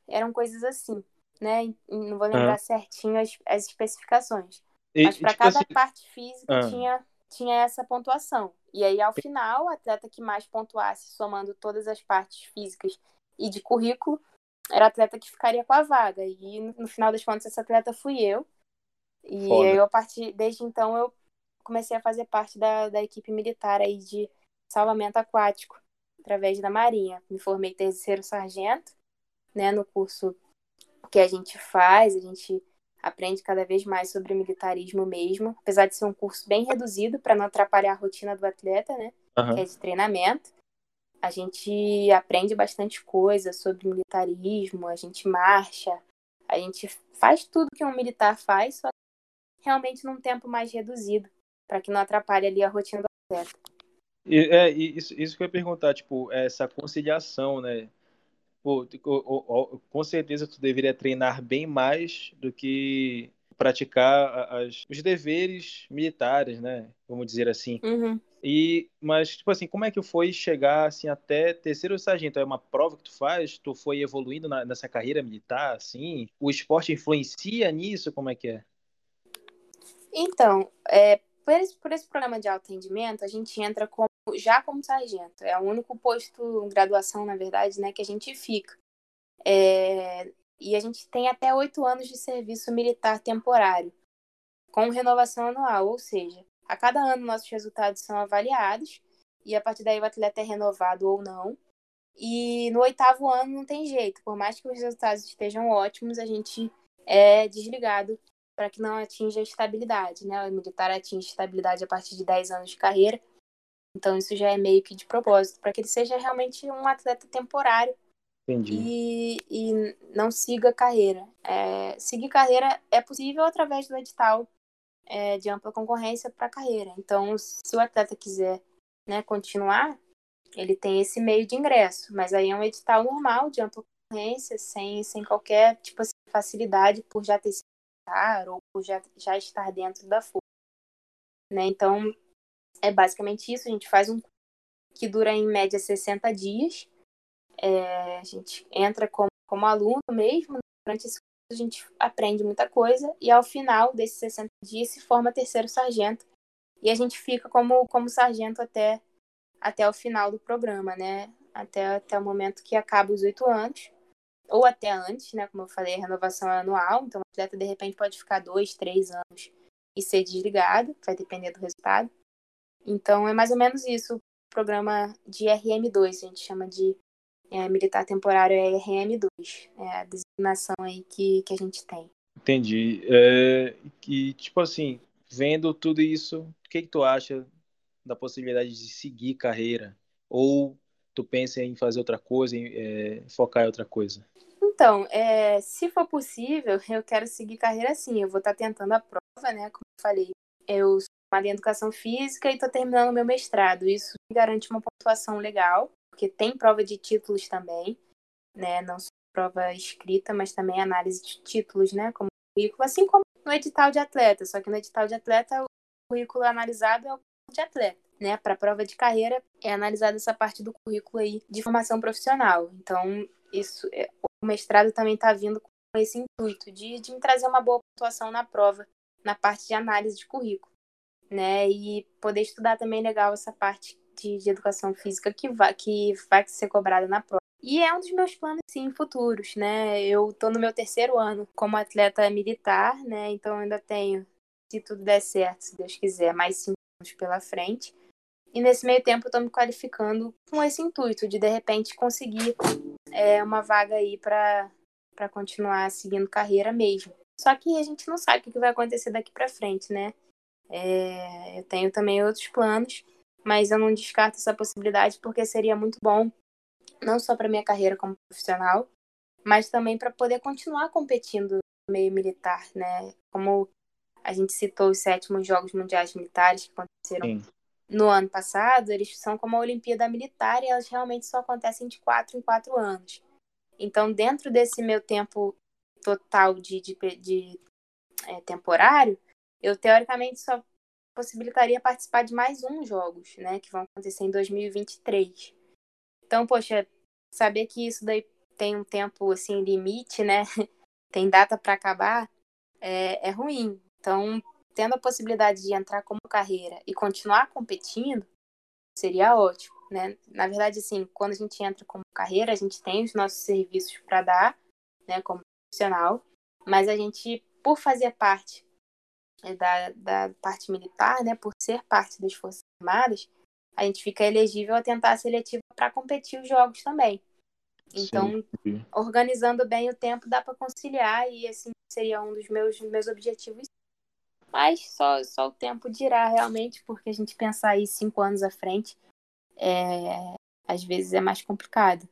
Eram coisas assim, né? Não vou lembrar certinho as, as especificações. E, Mas para tipo cada assim... parte física ah. tinha tinha essa pontuação. E aí, ao final, o atleta que mais pontuasse, somando todas as partes físicas e de currículo, era atleta que ficaria com a vaga. E no final das contas, essa atleta fui eu. E Foda. eu, a partir, desde então, eu comecei a fazer parte da, da equipe militar aí de salvamento aquático, através da Marinha. Me formei terceiro sargento, né, no curso que a gente faz, a gente aprende cada vez mais sobre militarismo mesmo, apesar de ser um curso bem reduzido para não atrapalhar a rotina do atleta, né? Uhum. Que é de treinamento. A gente aprende bastante coisa sobre militarismo, a gente marcha, a gente faz tudo que um militar faz, só realmente num tempo mais reduzido, para que não atrapalhe ali a rotina do atleta. E, é, isso, isso que eu ia perguntar, tipo, essa conciliação, né? Pô, com certeza tu deveria treinar bem mais do que praticar as, os deveres militares, né? Vamos dizer assim. Uhum. E, mas, tipo assim, como é que foi chegar assim até terceiro sargento? É uma prova que tu faz? Tu foi evoluindo na, nessa carreira militar, assim? O esporte influencia nisso? Como é que é? Então, é, por, esse, por esse programa de alto rendimento, a gente entra como já como sargento. É o único posto, graduação, na verdade, né, que a gente fica. É, e a gente tem até oito anos de serviço militar temporário, com renovação anual, ou seja, a cada ano nossos resultados são avaliados e a partir daí o atleta é renovado ou não. E no oitavo ano não tem jeito, por mais que os resultados estejam ótimos, a gente é desligado para que não atinja a estabilidade, né? O militar atinge estabilidade a partir de 10 anos de carreira então isso já é meio que de propósito, para que ele seja realmente um atleta temporário Entendi. E, e não siga carreira. É, seguir carreira é possível através do edital é, de ampla concorrência para carreira. Então, se o atleta quiser né, continuar, ele tem esse meio de ingresso, mas aí é um edital normal de ampla concorrência, sem, sem qualquer tipo assim, facilidade por já ter sido ou por já, já estar dentro da força. Né? Então, é basicamente isso. A gente faz um que dura em média 60 dias. É, a gente entra como, como aluno mesmo, durante esse curso a gente aprende muita coisa, e ao final desses 60 dias se forma terceiro sargento, e a gente fica como, como sargento até, até o final do programa, né? Até, até o momento que acaba os oito anos, ou até antes, né? Como eu falei, a renovação é anual, então o atleta de repente pode ficar dois, três anos e ser desligado, vai depender do resultado. Então é mais ou menos isso o programa de RM2, a gente chama de é, militar temporário é RM2, é a designação aí que, que a gente tem. Entendi. É, e tipo assim, vendo tudo isso, o que, que tu acha da possibilidade de seguir carreira? Ou tu pensa em fazer outra coisa, em é, focar em outra coisa? Então, é, se for possível, eu quero seguir carreira sim. Eu vou estar tentando a prova, né? Como eu falei, eu formada em educação física e estou terminando meu mestrado. Isso me garante uma pontuação legal porque tem prova de títulos também, né? Não só prova escrita, mas também análise de títulos, né? Como currículo, assim como no edital de atleta, só que no edital de atleta o currículo analisado é o de atleta, né? Para prova de carreira é analisada essa parte do currículo aí de formação profissional. Então, isso é, o mestrado também está vindo com esse intuito de, de me trazer uma boa pontuação na prova, na parte de análise de currículo, né? E poder estudar também legal essa parte de, de educação física que vai, que vai ser cobrada na prova. E é um dos meus planos, sim, futuros, né? Eu tô no meu terceiro ano como atleta militar, né? Então ainda tenho, se tudo der certo, se Deus quiser, mais cinco anos pela frente. E nesse meio tempo eu tô me qualificando com esse intuito de, de repente, conseguir é, uma vaga aí para continuar seguindo carreira mesmo. Só que a gente não sabe o que vai acontecer daqui para frente, né? É, eu tenho também outros planos mas eu não descarto essa possibilidade porque seria muito bom, não só para minha carreira como profissional, mas também para poder continuar competindo no meio militar, né? Como a gente citou os sétimos Jogos Mundiais Militares que aconteceram Sim. no ano passado, eles são como a Olimpíada Militar e elas realmente só acontecem de quatro em quatro anos. Então, dentro desse meu tempo total de, de, de é, temporário, eu teoricamente só possibilitaria participar de mais um jogos, né, que vão acontecer em 2023. Então, poxa, saber que isso daí tem um tempo assim limite, né, (laughs) tem data para acabar, é, é ruim. Então, tendo a possibilidade de entrar como carreira e continuar competindo, seria ótimo, né? Na verdade, assim, quando a gente entra como carreira, a gente tem os nossos serviços para dar, né, como profissional, mas a gente, por fazer parte da, da parte militar, né, por ser parte das Forças Armadas, a gente fica elegível a tentar a seletiva para competir os jogos também. Então, sim, organizando bem o tempo dá para conciliar e assim seria um dos meus, meus objetivos. Mas só, só o tempo dirá realmente, porque a gente pensar aí cinco anos à frente, é, às vezes é mais complicado,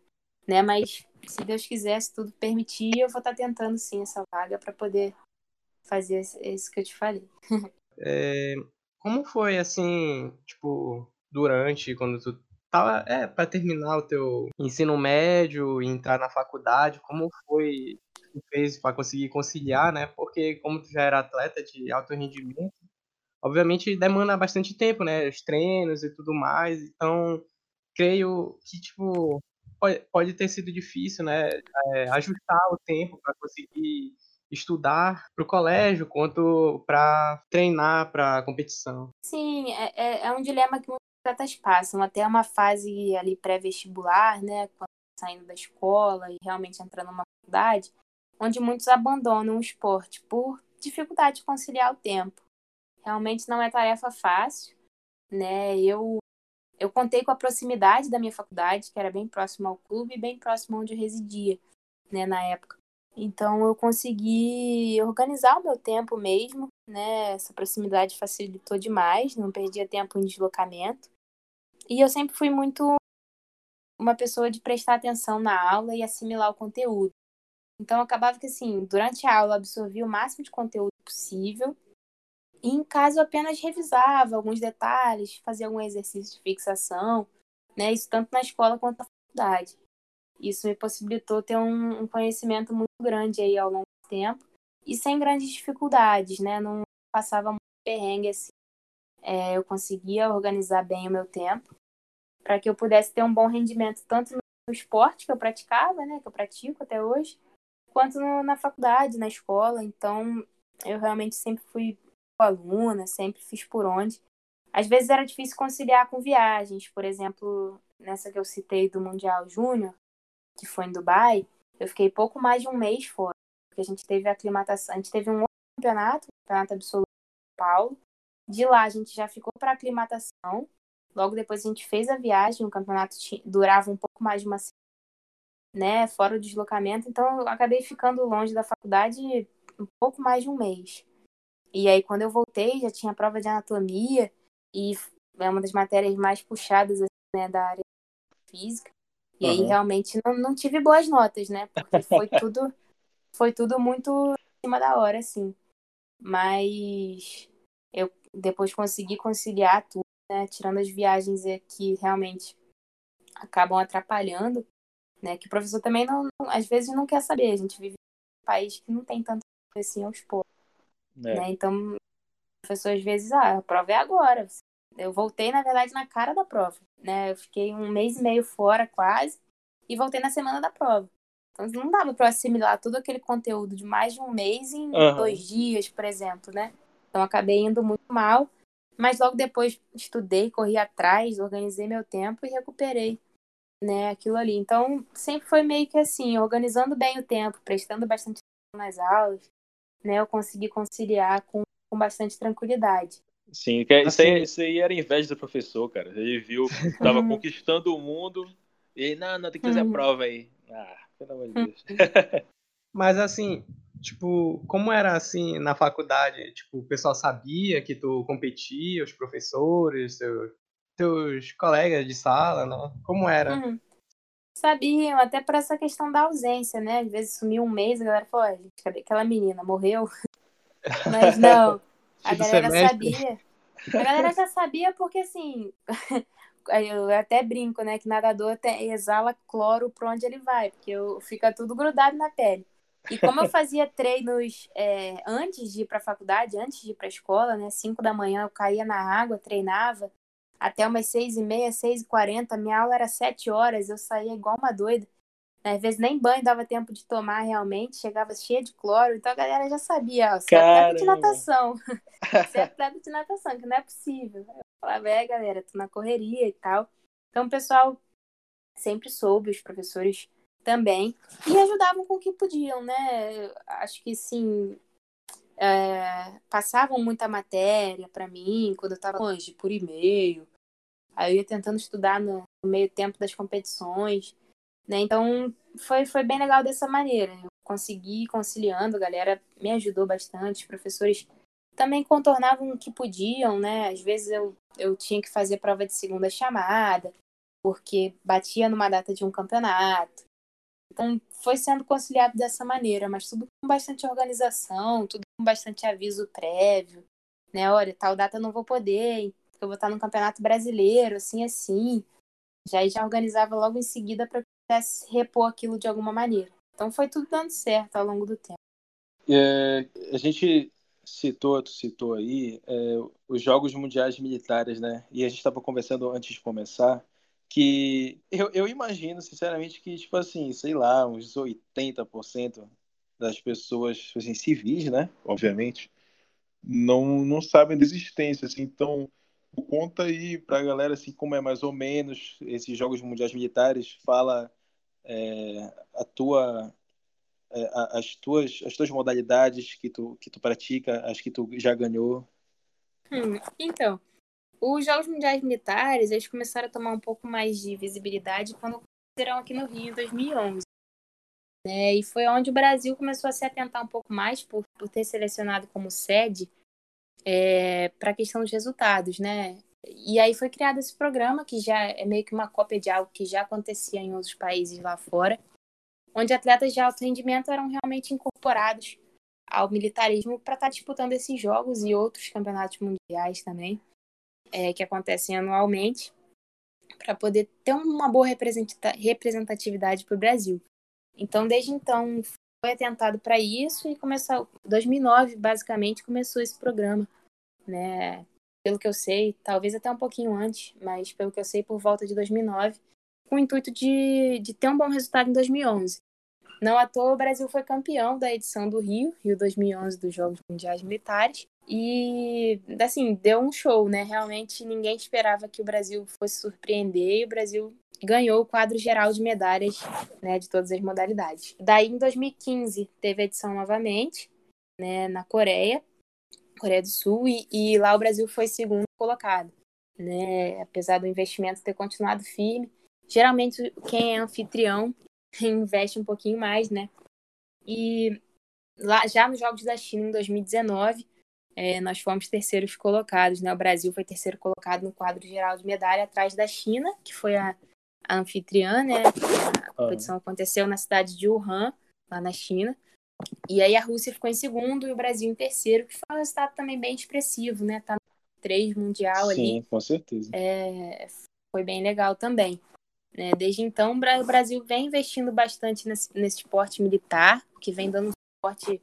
né? Mas se Deus quiser, se tudo permitir, eu vou estar tá tentando sim essa vaga para poder fazer isso que eu te falei. é, como foi, assim, tipo, durante, quando tu tava, é, para terminar o teu ensino médio entrar na faculdade, como foi tu fez para conseguir conciliar, né? Porque como tu já era atleta de alto rendimento, obviamente demanda bastante tempo, né? Os treinos e tudo mais. Então, creio que tipo pode, pode ter sido difícil, né? É, ajustar o tempo para conseguir estudar para o colégio quanto para treinar para a competição. Sim, é, é, é um dilema que muitos atletas passam, até uma fase ali pré-vestibular, né, quando saindo da escola e realmente entrando numa faculdade, onde muitos abandonam o esporte por dificuldade de conciliar o tempo. Realmente não é tarefa fácil, né? Eu eu contei com a proximidade da minha faculdade, que era bem próximo ao clube e bem próximo onde eu residia, né, na época. Então eu consegui organizar o meu tempo mesmo, né? Essa proximidade facilitou demais, não perdia tempo em deslocamento. E eu sempre fui muito uma pessoa de prestar atenção na aula e assimilar o conteúdo. Então acabava que assim, durante a aula eu absorvia o máximo de conteúdo possível. E em casa eu apenas revisava alguns detalhes, fazia algum exercício de fixação, né? Isso tanto na escola quanto na faculdade. Isso me possibilitou ter um, um conhecimento muito grande aí ao longo do tempo e sem grandes dificuldades, né? Não passava muito perrengue assim. É, eu conseguia organizar bem o meu tempo para que eu pudesse ter um bom rendimento tanto no esporte que eu praticava, né, que eu pratico até hoje, quanto no, na faculdade, na escola. Então, eu realmente sempre fui aluna, sempre fiz por onde. Às vezes era difícil conciliar com viagens, por exemplo, nessa que eu citei do Mundial Júnior, que foi em Dubai, eu fiquei pouco mais de um mês fora, porque a gente teve a aclimatação, a gente teve um outro campeonato, campeonato absoluto de São Paulo. De lá a gente já ficou para aclimatação. Logo depois a gente fez a viagem, o campeonato durava um pouco mais de uma semana, né, fora o deslocamento, então eu acabei ficando longe da faculdade um pouco mais de um mês. E aí quando eu voltei, já tinha prova de anatomia e é uma das matérias mais puxadas assim, né, da área física. E uhum. aí realmente não, não tive boas notas, né? Porque foi (laughs) tudo foi tudo muito em cima da hora, assim. Mas eu depois consegui conciliar tudo, né? Tirando as viagens que realmente acabam atrapalhando, né? Que o professor também não, às vezes não quer saber. A gente vive em um país que não tem tanto assim aos poucos. É. Né? Então, o professor às vezes, ah, a prova é agora. Eu voltei, na verdade, na cara da prova, né? Eu fiquei um mês e meio fora, quase, e voltei na semana da prova. Então, não dava para assimilar todo aquele conteúdo de mais de um mês em uhum. dois dias, por exemplo, né? Então, acabei indo muito mal, mas logo depois estudei, corri atrás, organizei meu tempo e recuperei, né, aquilo ali. Então, sempre foi meio que assim, organizando bem o tempo, prestando bastante atenção nas aulas, né, eu consegui conciliar com, com bastante tranquilidade. Sim, que isso, aí, assim isso aí era inveja do professor, cara. Ele viu que (laughs) tava uhum. conquistando o mundo e não, não, tem que fazer a uhum. prova aí. Ah, pelo amor de Deus. (laughs) Mas assim, tipo, como era assim na faculdade? Tipo, o pessoal sabia que tu competia, os professores, teus, teus colegas de sala, né? Como era? Uhum. Sabiam, até por essa questão da ausência, né? Às vezes sumiu um mês, a galera falou, gente, cadê aquela menina? Morreu? (laughs) Mas não, a galera semestre. sabia. A galera já sabia porque, assim, (laughs) eu até brinco, né? Que nadador exala cloro pra onde ele vai, porque eu, fica tudo grudado na pele. E como eu (laughs) fazia treinos é, antes de ir pra faculdade, antes de ir pra escola, né? Cinco da manhã eu caía na água, treinava até umas seis e meia, seis e quarenta. Minha aula era sete horas, eu saía igual uma doida. Às vezes nem banho dava tempo de tomar realmente, chegava cheia de cloro, então a galera já sabia, ó, você é atleta de natação. (laughs) você é atleta de natação, que não é possível. Eu falava, é galera, tô na correria e tal. Então o pessoal sempre soube, os professores também, e ajudavam com o que podiam, né? Acho que sim, é, passavam muita matéria para mim quando eu estava longe, por e-mail. Aí eu ia tentando estudar no, no meio tempo das competições. Né? Então foi, foi bem legal dessa maneira. Eu consegui conciliando, a galera me ajudou bastante, os professores também contornavam o que podiam, né? Às vezes eu, eu tinha que fazer prova de segunda chamada, porque batia numa data de um campeonato. Então foi sendo conciliado dessa maneira, mas tudo com bastante organização, tudo com bastante aviso prévio, né? Olha, tal data eu não vou poder, eu vou estar no campeonato brasileiro, assim, assim. Já já organizava logo em seguida para pudesse repor aquilo de alguma maneira. Então foi tudo dando certo ao longo do tempo. É, a gente citou, tu citou aí, é, os Jogos Mundiais Militares, né? E a gente estava conversando antes de começar que eu, eu imagino, sinceramente, que, tipo assim, sei lá, uns 80% das pessoas, tipo assim, civis, né? Obviamente, não, não sabem da existência, assim, então conta aí pra galera assim como é mais ou menos esses jogos mundiais militares fala é, a tua, as, tuas, as tuas modalidades que tu, que tu pratica, as que tu já ganhou? Hum, então, os Jogos Mundiais Militares, eles começaram a tomar um pouco mais de visibilidade quando aconteceram aqui no Rio, em 2011. Né? E foi onde o Brasil começou a se atentar um pouco mais por, por ter selecionado como sede é, para a questão dos resultados, né? E aí foi criado esse programa, que já é meio que uma cópia de algo que já acontecia em outros países lá fora, onde atletas de alto rendimento eram realmente incorporados ao militarismo para estar tá disputando esses jogos e outros campeonatos mundiais também, é, que acontecem anualmente, para poder ter uma boa representatividade para o Brasil. Então, desde então, foi atentado para isso e começou, 2009, basicamente, começou esse programa, né? Pelo que eu sei, talvez até um pouquinho antes, mas pelo que eu sei, por volta de 2009, com o intuito de, de ter um bom resultado em 2011. Não à toa, o Brasil foi campeão da edição do Rio, Rio 2011, dos Jogos Mundiais Militares. E, assim, deu um show, né? Realmente ninguém esperava que o Brasil fosse surpreender e o Brasil ganhou o quadro geral de medalhas né, de todas as modalidades. Daí, em 2015, teve a edição novamente, né, na Coreia, Coreia do Sul, e, e lá o Brasil foi segundo colocado. Né? Apesar do investimento ter continuado firme, geralmente quem é anfitrião (laughs) investe um pouquinho mais, né? E lá, já nos Jogos da China, em 2019, é, nós fomos terceiros colocados, né? O Brasil foi terceiro colocado no quadro geral de medalha, atrás da China, que foi a, a anfitriã, né? A competição ah. aconteceu na cidade de Wuhan, lá na China. E aí a Rússia ficou em segundo e o Brasil em terceiro, que foi um resultado também bem expressivo, né? Tá no 3 mundial Sim, ali. Sim, com certeza. É, foi bem legal também. Né? Desde então, o Brasil vem investindo bastante nesse, nesse esporte militar, que vem dando um suporte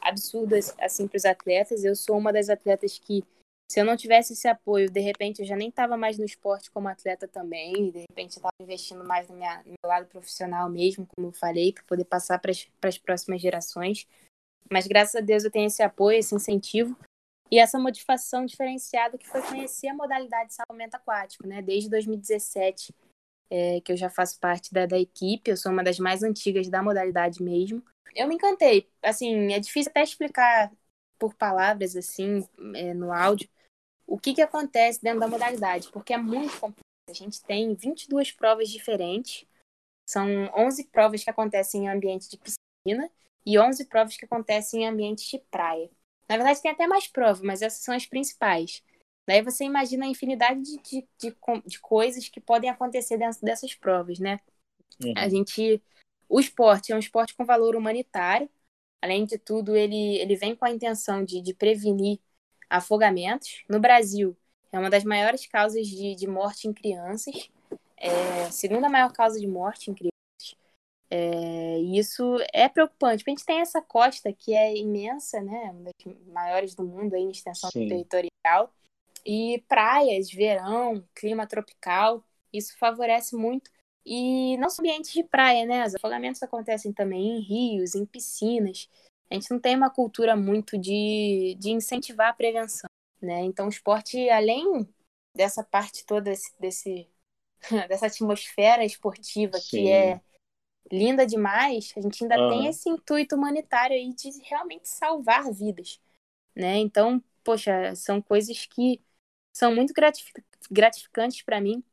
absurdo assim para os atletas. Eu sou uma das atletas que, se eu não tivesse esse apoio, de repente eu já nem estava mais no esporte como atleta também, de repente eu estava investindo mais no, minha, no meu lado profissional mesmo, como eu falei, para poder passar para as próximas gerações. Mas graças a Deus eu tenho esse apoio, esse incentivo e essa motivação diferenciada que foi conhecer a modalidade de salvamento aquático, né? Desde 2017 é, que eu já faço parte da, da equipe, eu sou uma das mais antigas da modalidade mesmo. Eu me encantei. Assim, é difícil até explicar por palavras, assim, é, no áudio, o que, que acontece dentro da modalidade, porque é muito complexo. A gente tem 22 provas diferentes, são 11 provas que acontecem em ambiente de piscina e 11 provas que acontecem em ambiente de praia. Na verdade, tem até mais provas, mas essas são as principais. Daí você imagina a infinidade de, de, de, de coisas que podem acontecer dentro dessas provas, né? Uhum. A gente. O esporte é um esporte com valor humanitário. Além de tudo, ele, ele vem com a intenção de, de prevenir afogamentos. No Brasil, é uma das maiores causas de, de morte em crianças. É a segunda maior causa de morte em crianças. É, e isso é preocupante, a gente tem essa costa que é imensa, né? Uma das maiores do mundo aí em extensão Sim. territorial. E praias, verão, clima tropical, isso favorece muito. E não só ambientes de praia, né? Os afogamentos acontecem também em rios, em piscinas. A gente não tem uma cultura muito de, de incentivar a prevenção, né? Então, o esporte, além dessa parte toda desse, desse (laughs) dessa atmosfera esportiva Sim. que é linda demais, a gente ainda uhum. tem esse intuito humanitário aí de realmente salvar vidas, né? Então, poxa, são coisas que são muito gratificantes para mim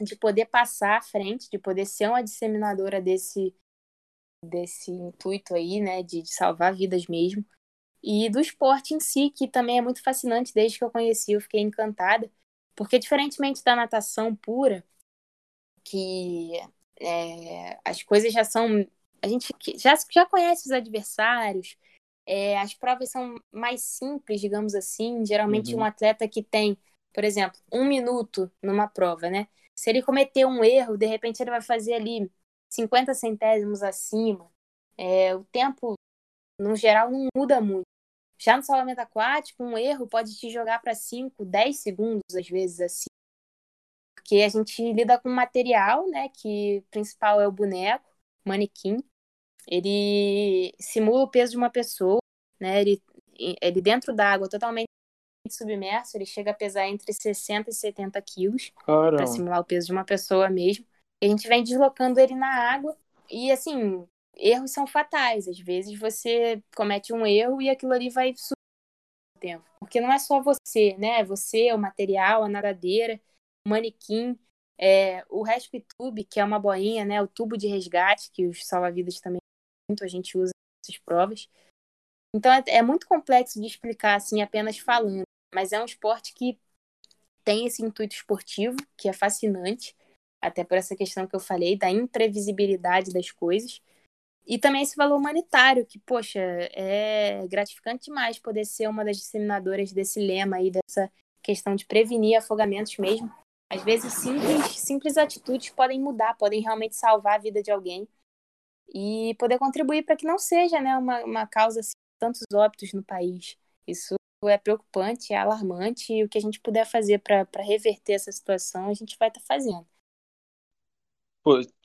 de poder passar à frente, de poder ser uma disseminadora desse desse intuito aí, né, de, de salvar vidas mesmo. E do esporte em si, que também é muito fascinante, desde que eu conheci, eu fiquei encantada, porque diferentemente da natação pura, que é, as coisas já são. A gente já, já conhece os adversários, é, as provas são mais simples, digamos assim. Geralmente, uhum. um atleta que tem, por exemplo, um minuto numa prova, né? Se ele cometer um erro, de repente ele vai fazer ali 50 centésimos acima. É, o tempo, no geral, não muda muito. Já no salvamento aquático, um erro pode te jogar para 5, 10 segundos, às vezes, assim. Porque a gente lida com material, né? Que o principal é o boneco, manequim ele simula o peso de uma pessoa, né? Ele, ele dentro d'água, totalmente submerso, ele chega a pesar entre 60 e 70 quilos para simular o peso de uma pessoa mesmo. A gente vem deslocando ele na água e, assim, erros são fatais. Às vezes você comete um erro e aquilo ali vai subir no tempo. Porque não é só você, né? Você, o material, a nadadeira, o manequim, é, o rescue tube, que é uma boinha, né? O tubo de resgate, que os salva-vidas também muito, a gente usa essas provas. Então é, é muito complexo de explicar assim apenas falando, mas é um esporte que tem esse intuito esportivo, que é fascinante, até por essa questão que eu falei da imprevisibilidade das coisas. E também esse valor humanitário, que, poxa, é gratificante demais poder ser uma das disseminadoras desse lema aí, dessa questão de prevenir afogamentos mesmo. Às vezes, simples, simples atitudes podem mudar, podem realmente salvar a vida de alguém e poder contribuir para que não seja né, uma, uma causa assim, tantos óbitos no país. Isso é preocupante, é alarmante, e o que a gente puder fazer para reverter essa situação, a gente vai estar tá fazendo.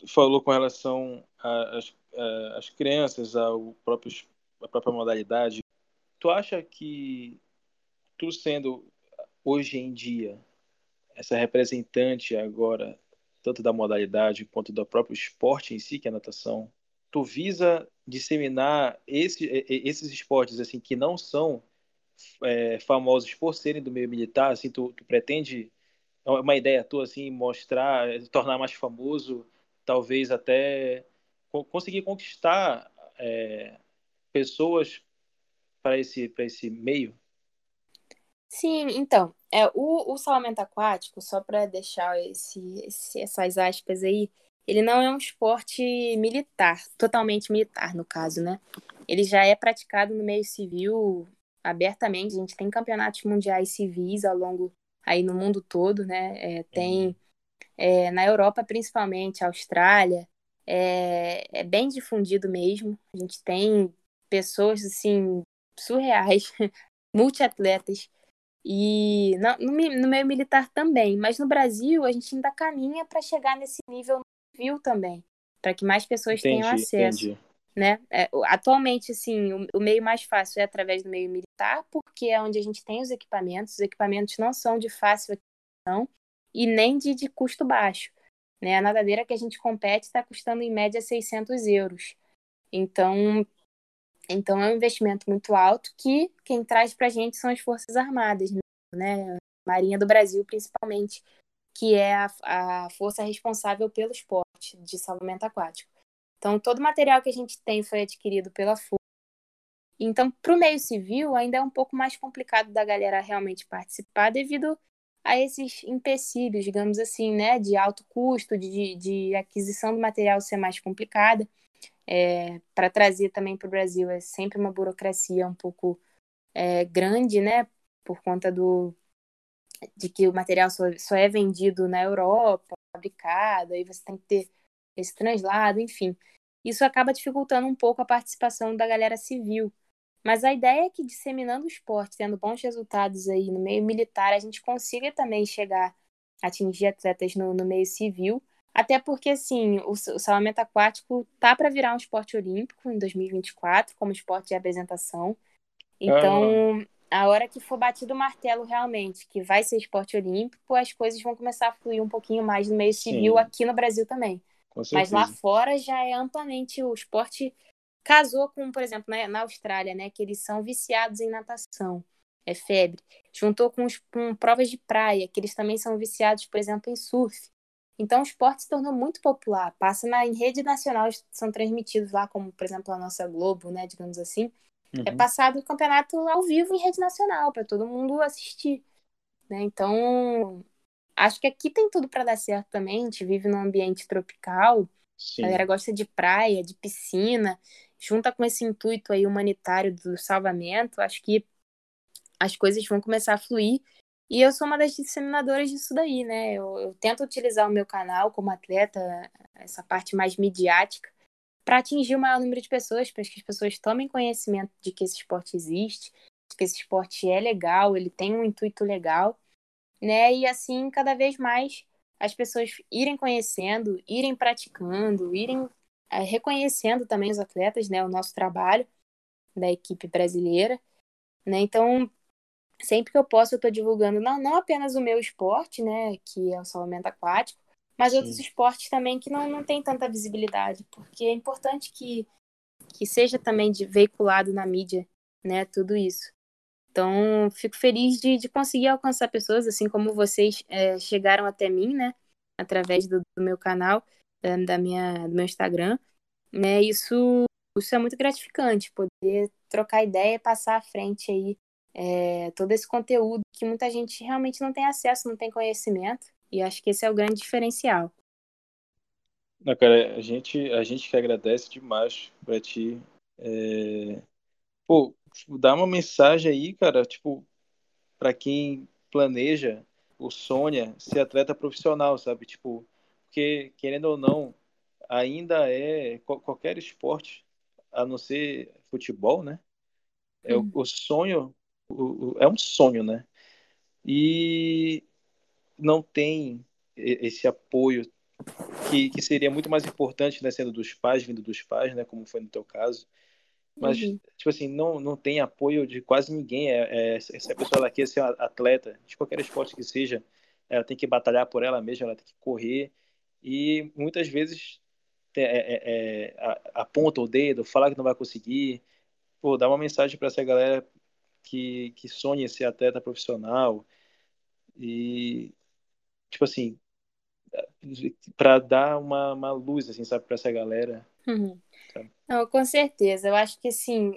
Falou com relação às, crianças, ao próprio, à própria modalidade. Tu acha que tu sendo hoje em dia essa representante agora tanto da modalidade quanto do próprio esporte em si, que é a natação, tu visa disseminar esse, esses esportes assim que não são é, famosos por serem do meio militar, assim, tu, tu pretende uma ideia tua assim mostrar, tornar mais famoso, talvez até conseguir conquistar é, pessoas para esse para esse meio? Sim, então, é, o, o salvamento aquático, só para deixar esse, esse, essas aspas aí, ele não é um esporte militar, totalmente militar, no caso, né? Ele já é praticado no meio civil abertamente. A gente tem campeonatos mundiais civis ao longo aí no mundo todo, né? É, tem é, na Europa principalmente, Austrália, é, é bem difundido mesmo. A gente tem pessoas assim surreais, (laughs) multiatletas e no, no, meio militar também. Mas no Brasil, a gente ainda caminha para chegar nesse nível civil também, para que mais pessoas entendi, tenham acesso. Entendi. Né? É, atualmente, assim, o, o, meio mais fácil é através do meio militar, porque é onde a gente tem os equipamentos. Os equipamentos não são de fácil aquisição e nem de, de custo baixo. Né? A nadadeira que a gente compete está custando em média 600 euros. Então, então é um investimento muito alto que quem traz para a gente são as Forças Armadas, né? A Marinha do Brasil, principalmente, que é a, a força responsável pelo esporte de salvamento aquático. Então, todo o material que a gente tem foi adquirido pela Força. Então, para o meio civil, ainda é um pouco mais complicado da galera realmente participar devido a esses empecilhos, digamos assim, né, de alto custo, de, de aquisição do material ser mais complicada é, para trazer também para o Brasil é sempre uma burocracia um pouco é, grande, né? Por conta do de que o material só, só é vendido na Europa, fabricado, aí você tem que ter esse translado, enfim. Isso acaba dificultando um pouco a participação da galera civil. Mas a ideia é que disseminando o esporte, tendo bons resultados aí no meio militar, a gente consiga também chegar a atingir atletas no, no meio civil até porque, assim, o, o salvamento aquático tá para virar um esporte olímpico em 2024, como esporte de apresentação. Então, ah. a hora que for batido o martelo realmente, que vai ser esporte olímpico, as coisas vão começar a fluir um pouquinho mais no meio civil Sim. aqui no Brasil também. Mas lá fora já é amplamente o esporte casou com, por exemplo, na, na Austrália, né, que eles são viciados em natação, é febre. Juntou com, os, com provas de praia, que eles também são viciados, por exemplo, em surf. Então, o esporte se tornou muito popular. Passa na, em rede nacional, são transmitidos lá, como, por exemplo, a nossa Globo, né, digamos assim. É uhum. É passado o campeonato ao vivo em rede nacional, para todo mundo assistir. Né? Então, acho que aqui tem tudo para dar certo também. A gente vive num ambiente tropical. Sim. A galera gosta de praia, de piscina. Junta com esse intuito aí humanitário do salvamento, acho que as coisas vão começar a fluir e eu sou uma das disseminadoras disso daí, né? Eu, eu tento utilizar o meu canal como atleta, essa parte mais midiática, para atingir o maior número de pessoas, para que as pessoas tomem conhecimento de que esse esporte existe, de que esse esporte é legal, ele tem um intuito legal, né? E assim, cada vez mais as pessoas irem conhecendo, irem praticando, irem é, reconhecendo também os atletas, né? O nosso trabalho da equipe brasileira, né? Então, sempre que eu posso, eu estou divulgando não, não apenas o meu esporte, né, que é o salvamento aquático, mas Sim. outros esportes também que não, não tem tanta visibilidade, porque é importante que, que seja também de, veiculado na mídia, né, tudo isso. Então, fico feliz de, de conseguir alcançar pessoas, assim como vocês é, chegaram até mim, né, através do, do meu canal, da, minha, do meu Instagram, né, isso, isso é muito gratificante, poder trocar ideia, passar à frente aí é, todo esse conteúdo que muita gente realmente não tem acesso, não tem conhecimento. E acho que esse é o grande diferencial. Não, cara, a gente, a gente que agradece demais pra ti. É... Pô, tipo, dá uma mensagem aí, cara, tipo, para quem planeja ou sonha ser atleta profissional, sabe? Tipo, porque, querendo ou não, ainda é qualquer esporte, a não ser futebol, né? É, hum. o, o sonho o, o, é um sonho, né? E não tem esse apoio que, que seria muito mais importante, né, sendo dos pais, vindo dos pais, né, como foi no teu caso. Mas, uhum. tipo assim, não, não tem apoio de quase ninguém. É, é, se a pessoa ela quer ser atleta, de qualquer esporte que seja, ela tem que batalhar por ela mesma, ela tem que correr. E muitas vezes é, é, é aponta o dedo, fala que não vai conseguir. Pô, dá uma mensagem para essa galera que, que sonha ser atleta profissional. E, tipo assim, para dar uma, uma luz, assim, sabe, para essa galera. Uhum. Não, com certeza. Eu acho que, assim,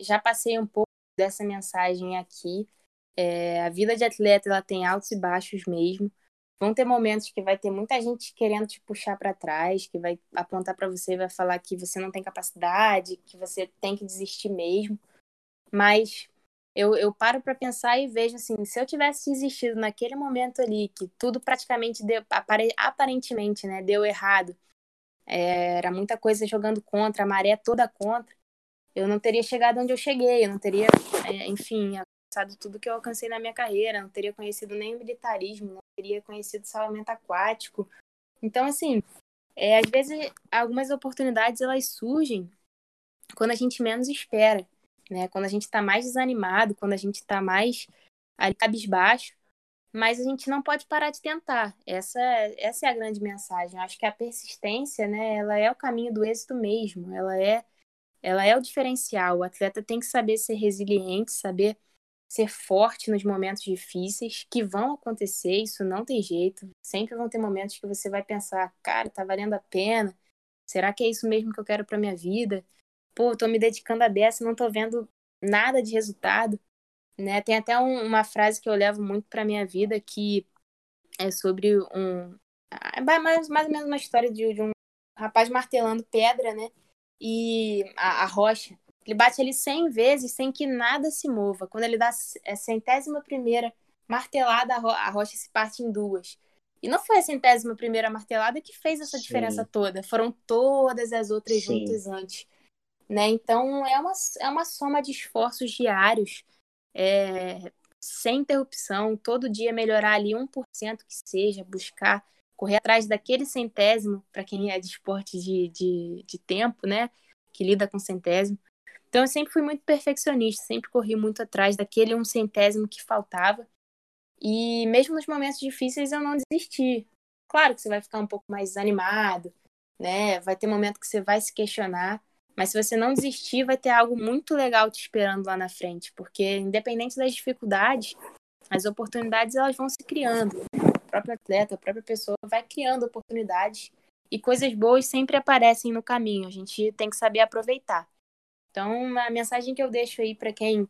já passei um pouco dessa mensagem aqui. É, a vida de atleta, ela tem altos e baixos mesmo. Vão ter momentos que vai ter muita gente querendo te puxar para trás, que vai apontar para você e vai falar que você não tem capacidade, que você tem que desistir mesmo. Mas eu, eu paro para pensar e vejo assim, se eu tivesse desistido naquele momento ali, que tudo praticamente deu, aparentemente, né, deu errado, é, era muita coisa jogando contra, a maré toda contra, eu não teria chegado onde eu cheguei, eu não teria, é, enfim, alcançado tudo que eu alcancei na minha carreira, não teria conhecido nem militarismo, não teria conhecido salvamento aquático. Então, assim, é, às vezes algumas oportunidades elas surgem quando a gente menos espera né? Quando a gente está mais desanimado, quando a gente está mais ali cabisbaixo, mas a gente não pode parar de tentar. Essa, essa é a grande mensagem. Eu acho que a persistência, né, ela é o caminho do êxito mesmo. Ela é, ela é o diferencial. O atleta tem que saber ser resiliente, saber ser forte nos momentos difíceis que vão acontecer. Isso não tem jeito. Sempre vão ter momentos que você vai pensar, cara, tá valendo a pena. Será que é isso mesmo que eu quero para minha vida? pô, tô me dedicando a dessa, não tô vendo nada de resultado, né? Tem até um, uma frase que eu levo muito para minha vida que é sobre um é mais, mais ou menos uma história de, de um rapaz martelando pedra, né? E a, a, rocha, ele bate ali 100 vezes sem que nada se mova. Quando ele dá a centésima primeira martelada, a, ro a rocha se parte em duas. E não foi a centésima primeira martelada que fez essa Sim. diferença toda. Foram todas as outras Sim. juntas antes. Né? Então, é uma, é uma soma de esforços diários, é, sem interrupção, todo dia melhorar ali 1% que seja, buscar correr atrás daquele centésimo, para quem é de esporte de, de, de tempo, né? Que lida com centésimo. Então, eu sempre fui muito perfeccionista, sempre corri muito atrás daquele um centésimo que faltava. E mesmo nos momentos difíceis, eu não desisti. Claro que você vai ficar um pouco mais desanimado, né? Vai ter momento que você vai se questionar, mas se você não desistir, vai ter algo muito legal te esperando lá na frente, porque independente das dificuldades, as oportunidades elas vão se criando. O próprio atleta, a própria pessoa vai criando oportunidades e coisas boas sempre aparecem no caminho. A gente tem que saber aproveitar. Então, a mensagem que eu deixo aí para quem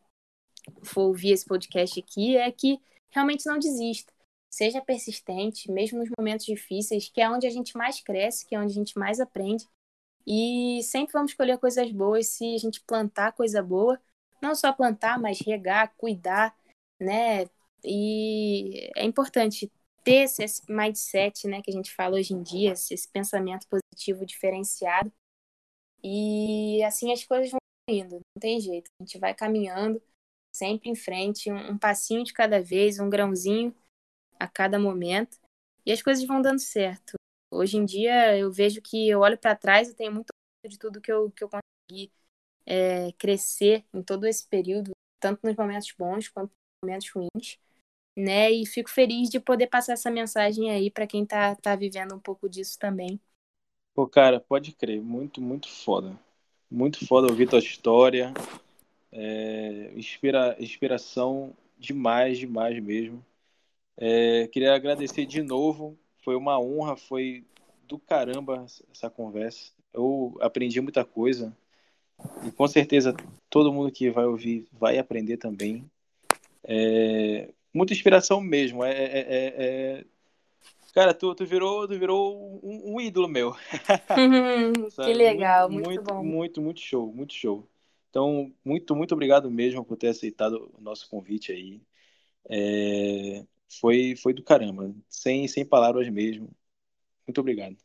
for ouvir esse podcast aqui é que realmente não desista. Seja persistente, mesmo nos momentos difíceis, que é onde a gente mais cresce, que é onde a gente mais aprende. E sempre vamos escolher coisas boas se a gente plantar coisa boa. Não só plantar, mas regar, cuidar, né? E é importante ter esse mindset, né, que a gente fala hoje em dia, esse pensamento positivo diferenciado. E assim as coisas vão indo, não tem jeito. A gente vai caminhando sempre em frente, um passinho de cada vez, um grãozinho a cada momento, e as coisas vão dando certo. Hoje em dia eu vejo que eu olho para trás e tenho muito de tudo que eu, que eu consegui é, crescer em todo esse período, tanto nos momentos bons quanto nos momentos ruins, né? E fico feliz de poder passar essa mensagem aí para quem tá, tá vivendo um pouco disso também. Pô, cara, pode crer, muito, muito foda. Muito foda ouvir tua história. É, inspira, inspiração demais, demais mesmo. É, queria agradecer de novo foi uma honra, foi do caramba essa conversa. Eu aprendi muita coisa. E com certeza todo mundo que vai ouvir vai aprender também. É, muita inspiração mesmo. É, é, é, é cara, tu, tu, virou, tu virou um, um ídolo meu. que legal, muito, muito, bom. Muito, muito show, muito show. Então, muito, muito obrigado mesmo por ter aceitado o nosso convite aí. É, foi, foi do caramba. Sem, sem palavras mesmo. Muito obrigado.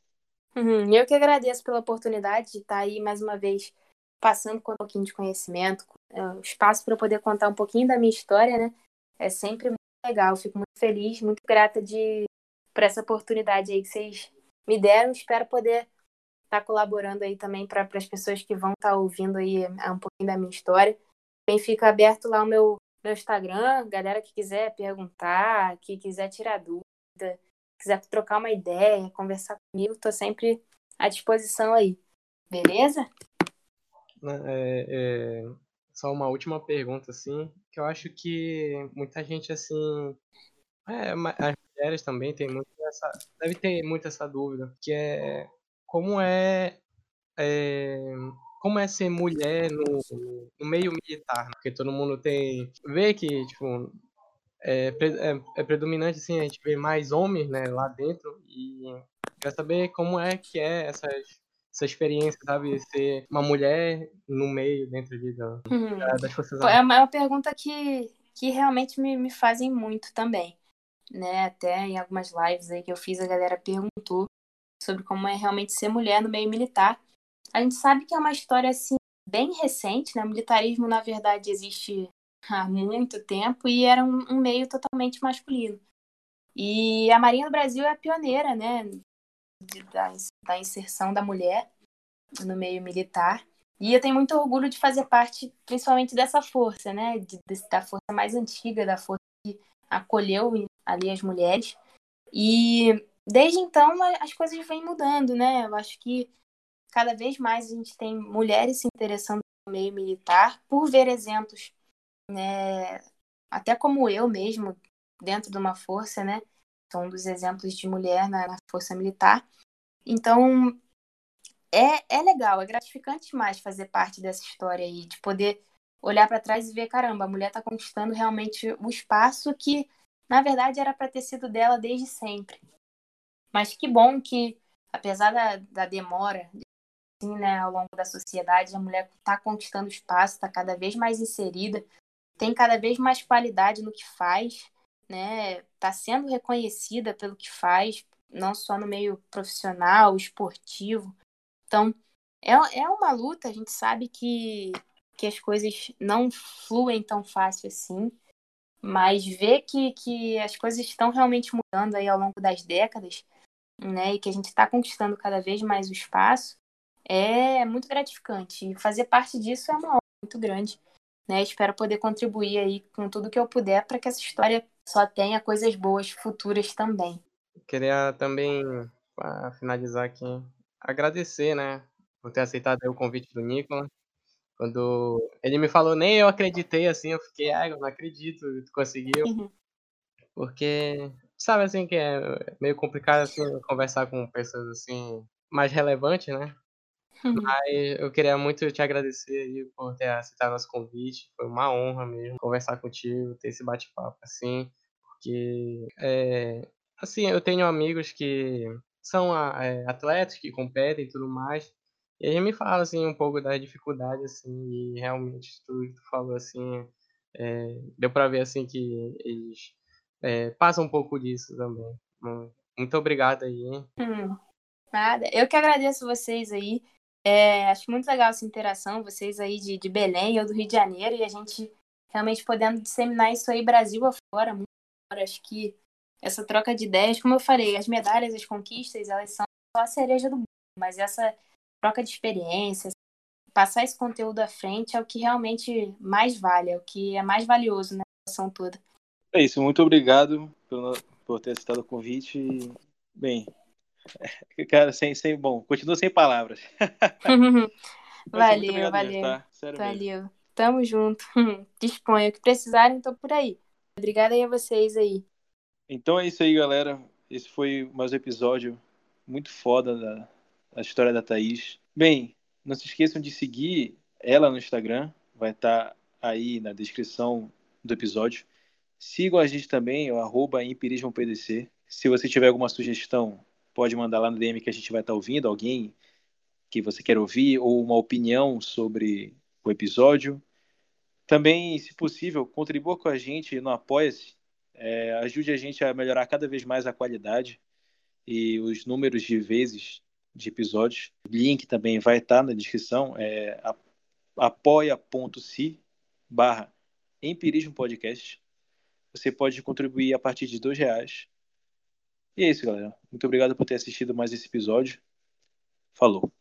Uhum, eu que agradeço pela oportunidade de estar aí mais uma vez passando com um pouquinho de conhecimento, é, espaço para eu poder contar um pouquinho da minha história, né? É sempre muito legal. Fico muito feliz, muito grata de por essa oportunidade aí que vocês me deram. Espero poder estar tá colaborando aí também para as pessoas que vão estar tá ouvindo aí um pouquinho da minha história. Bem, fica aberto lá o meu, meu Instagram, galera que quiser perguntar, que quiser tirar dúvida, quiser trocar uma ideia, conversar comigo, estou sempre à disposição aí. Beleza? Né, é, é, só uma última pergunta, assim, que eu acho que muita gente, assim, é, as mulheres também tem muito essa, deve ter muito essa dúvida, que é como é, é como é ser mulher no, no meio militar, né? porque todo mundo tem vê que tipo é, é, é, predominante assim a gente vê mais homens né lá dentro e quer saber como é que é essas essa experiência, sabe? Ser uma mulher no meio, dentro de, da, uhum. das Forças Armadas. É uma, é uma pergunta que, que realmente me, me fazem muito também. Né? Até em algumas lives aí que eu fiz, a galera perguntou sobre como é realmente ser mulher no meio militar. A gente sabe que é uma história assim bem recente, né? O militarismo, na verdade, existe há muito tempo e era um, um meio totalmente masculino. E a Marinha do Brasil é a pioneira, né? da, da inserção da mulher no meio militar. E eu tenho muito orgulho de fazer parte, principalmente dessa força, né? De, da força mais antiga, da força que acolheu ali as mulheres. E desde então as coisas vêm mudando, né? Eu acho que cada vez mais a gente tem mulheres se interessando no meio militar por ver exemplos, né? Até como eu mesmo, dentro de uma força, né? são um dos exemplos de mulher na, na força militar. Então, é, é legal, é gratificante demais fazer parte dessa história aí, de poder olhar para trás e ver, caramba, a mulher está conquistando realmente o espaço que, na verdade, era para ter sido dela desde sempre. Mas que bom que, apesar da, da demora, assim, né, ao longo da sociedade, a mulher está conquistando espaço, está cada vez mais inserida, tem cada vez mais qualidade no que faz né, está sendo reconhecida pelo que faz, não só no meio profissional, esportivo. Então, é, é uma luta, a gente sabe que, que as coisas não fluem tão fácil assim, mas ver que, que as coisas estão realmente mudando aí ao longo das décadas, né, e que a gente está conquistando cada vez mais o espaço, é muito gratificante. E fazer parte disso é uma honra muito grande. Né? Espero poder contribuir aí com tudo que eu puder para que essa história só tenha coisas boas futuras também. Queria também, para finalizar aqui, agradecer, né, por ter aceitado o convite do Nicolas. Quando ele me falou, nem eu acreditei, assim, eu fiquei, ah, eu não acredito, tu conseguiu. Uhum. Porque, sabe, assim, que é meio complicado, assim, conversar com pessoas, assim, mais relevantes, né? Uhum. Mas eu queria muito te agradecer aí por ter aceitado nosso convite. Foi uma honra mesmo conversar contigo, ter esse bate-papo assim. Porque, é, assim, eu tenho amigos que são é, atletas, que competem e tudo mais. E aí me fala, assim, um pouco das dificuldades, assim, e realmente tudo que tu falou, assim, é, deu pra ver, assim, que eles é, passam um pouco disso também. Muito obrigado aí. Hum, nada. Eu que agradeço vocês aí. É, acho muito legal essa interação, vocês aí de, de Belém, eu do Rio de Janeiro, e a gente realmente podendo disseminar isso aí Brasil afora, muito afora. Acho que essa troca de ideias, como eu falei, as medalhas, as conquistas, elas são só a cereja do bolo, mas essa troca de experiências, passar esse conteúdo à frente é o que realmente mais vale, é o que é mais valioso na relação toda. É isso, muito obrigado por, por ter aceitado o convite. Bem, (laughs) Cara, sem, sem, bom, continua sem palavras. (laughs) valeu, valeu. Tá? valeu. Mesmo. Tamo junto. (laughs) Disponha. O que precisarem, tô por aí. Obrigada aí a vocês aí. Então é isso aí, galera. Esse foi mais um episódio muito foda da, da história da Thaís. Bem, não se esqueçam de seguir ela no Instagram. Vai estar tá aí na descrição do episódio. Sigam a gente também, o arroba empirismopdc. Se você tiver alguma sugestão pode mandar lá no DM que a gente vai estar tá ouvindo, alguém que você quer ouvir, ou uma opinião sobre o episódio. Também, se possível, contribua com a gente no Apoia-se. É, ajude a gente a melhorar cada vez mais a qualidade e os números de vezes de episódios. O link também vai estar tá na descrição. É, apoia.se barra Empirismo Podcast. Você pode contribuir a partir de dois reais. E é isso, galera. Muito obrigado por ter assistido mais esse episódio. Falou.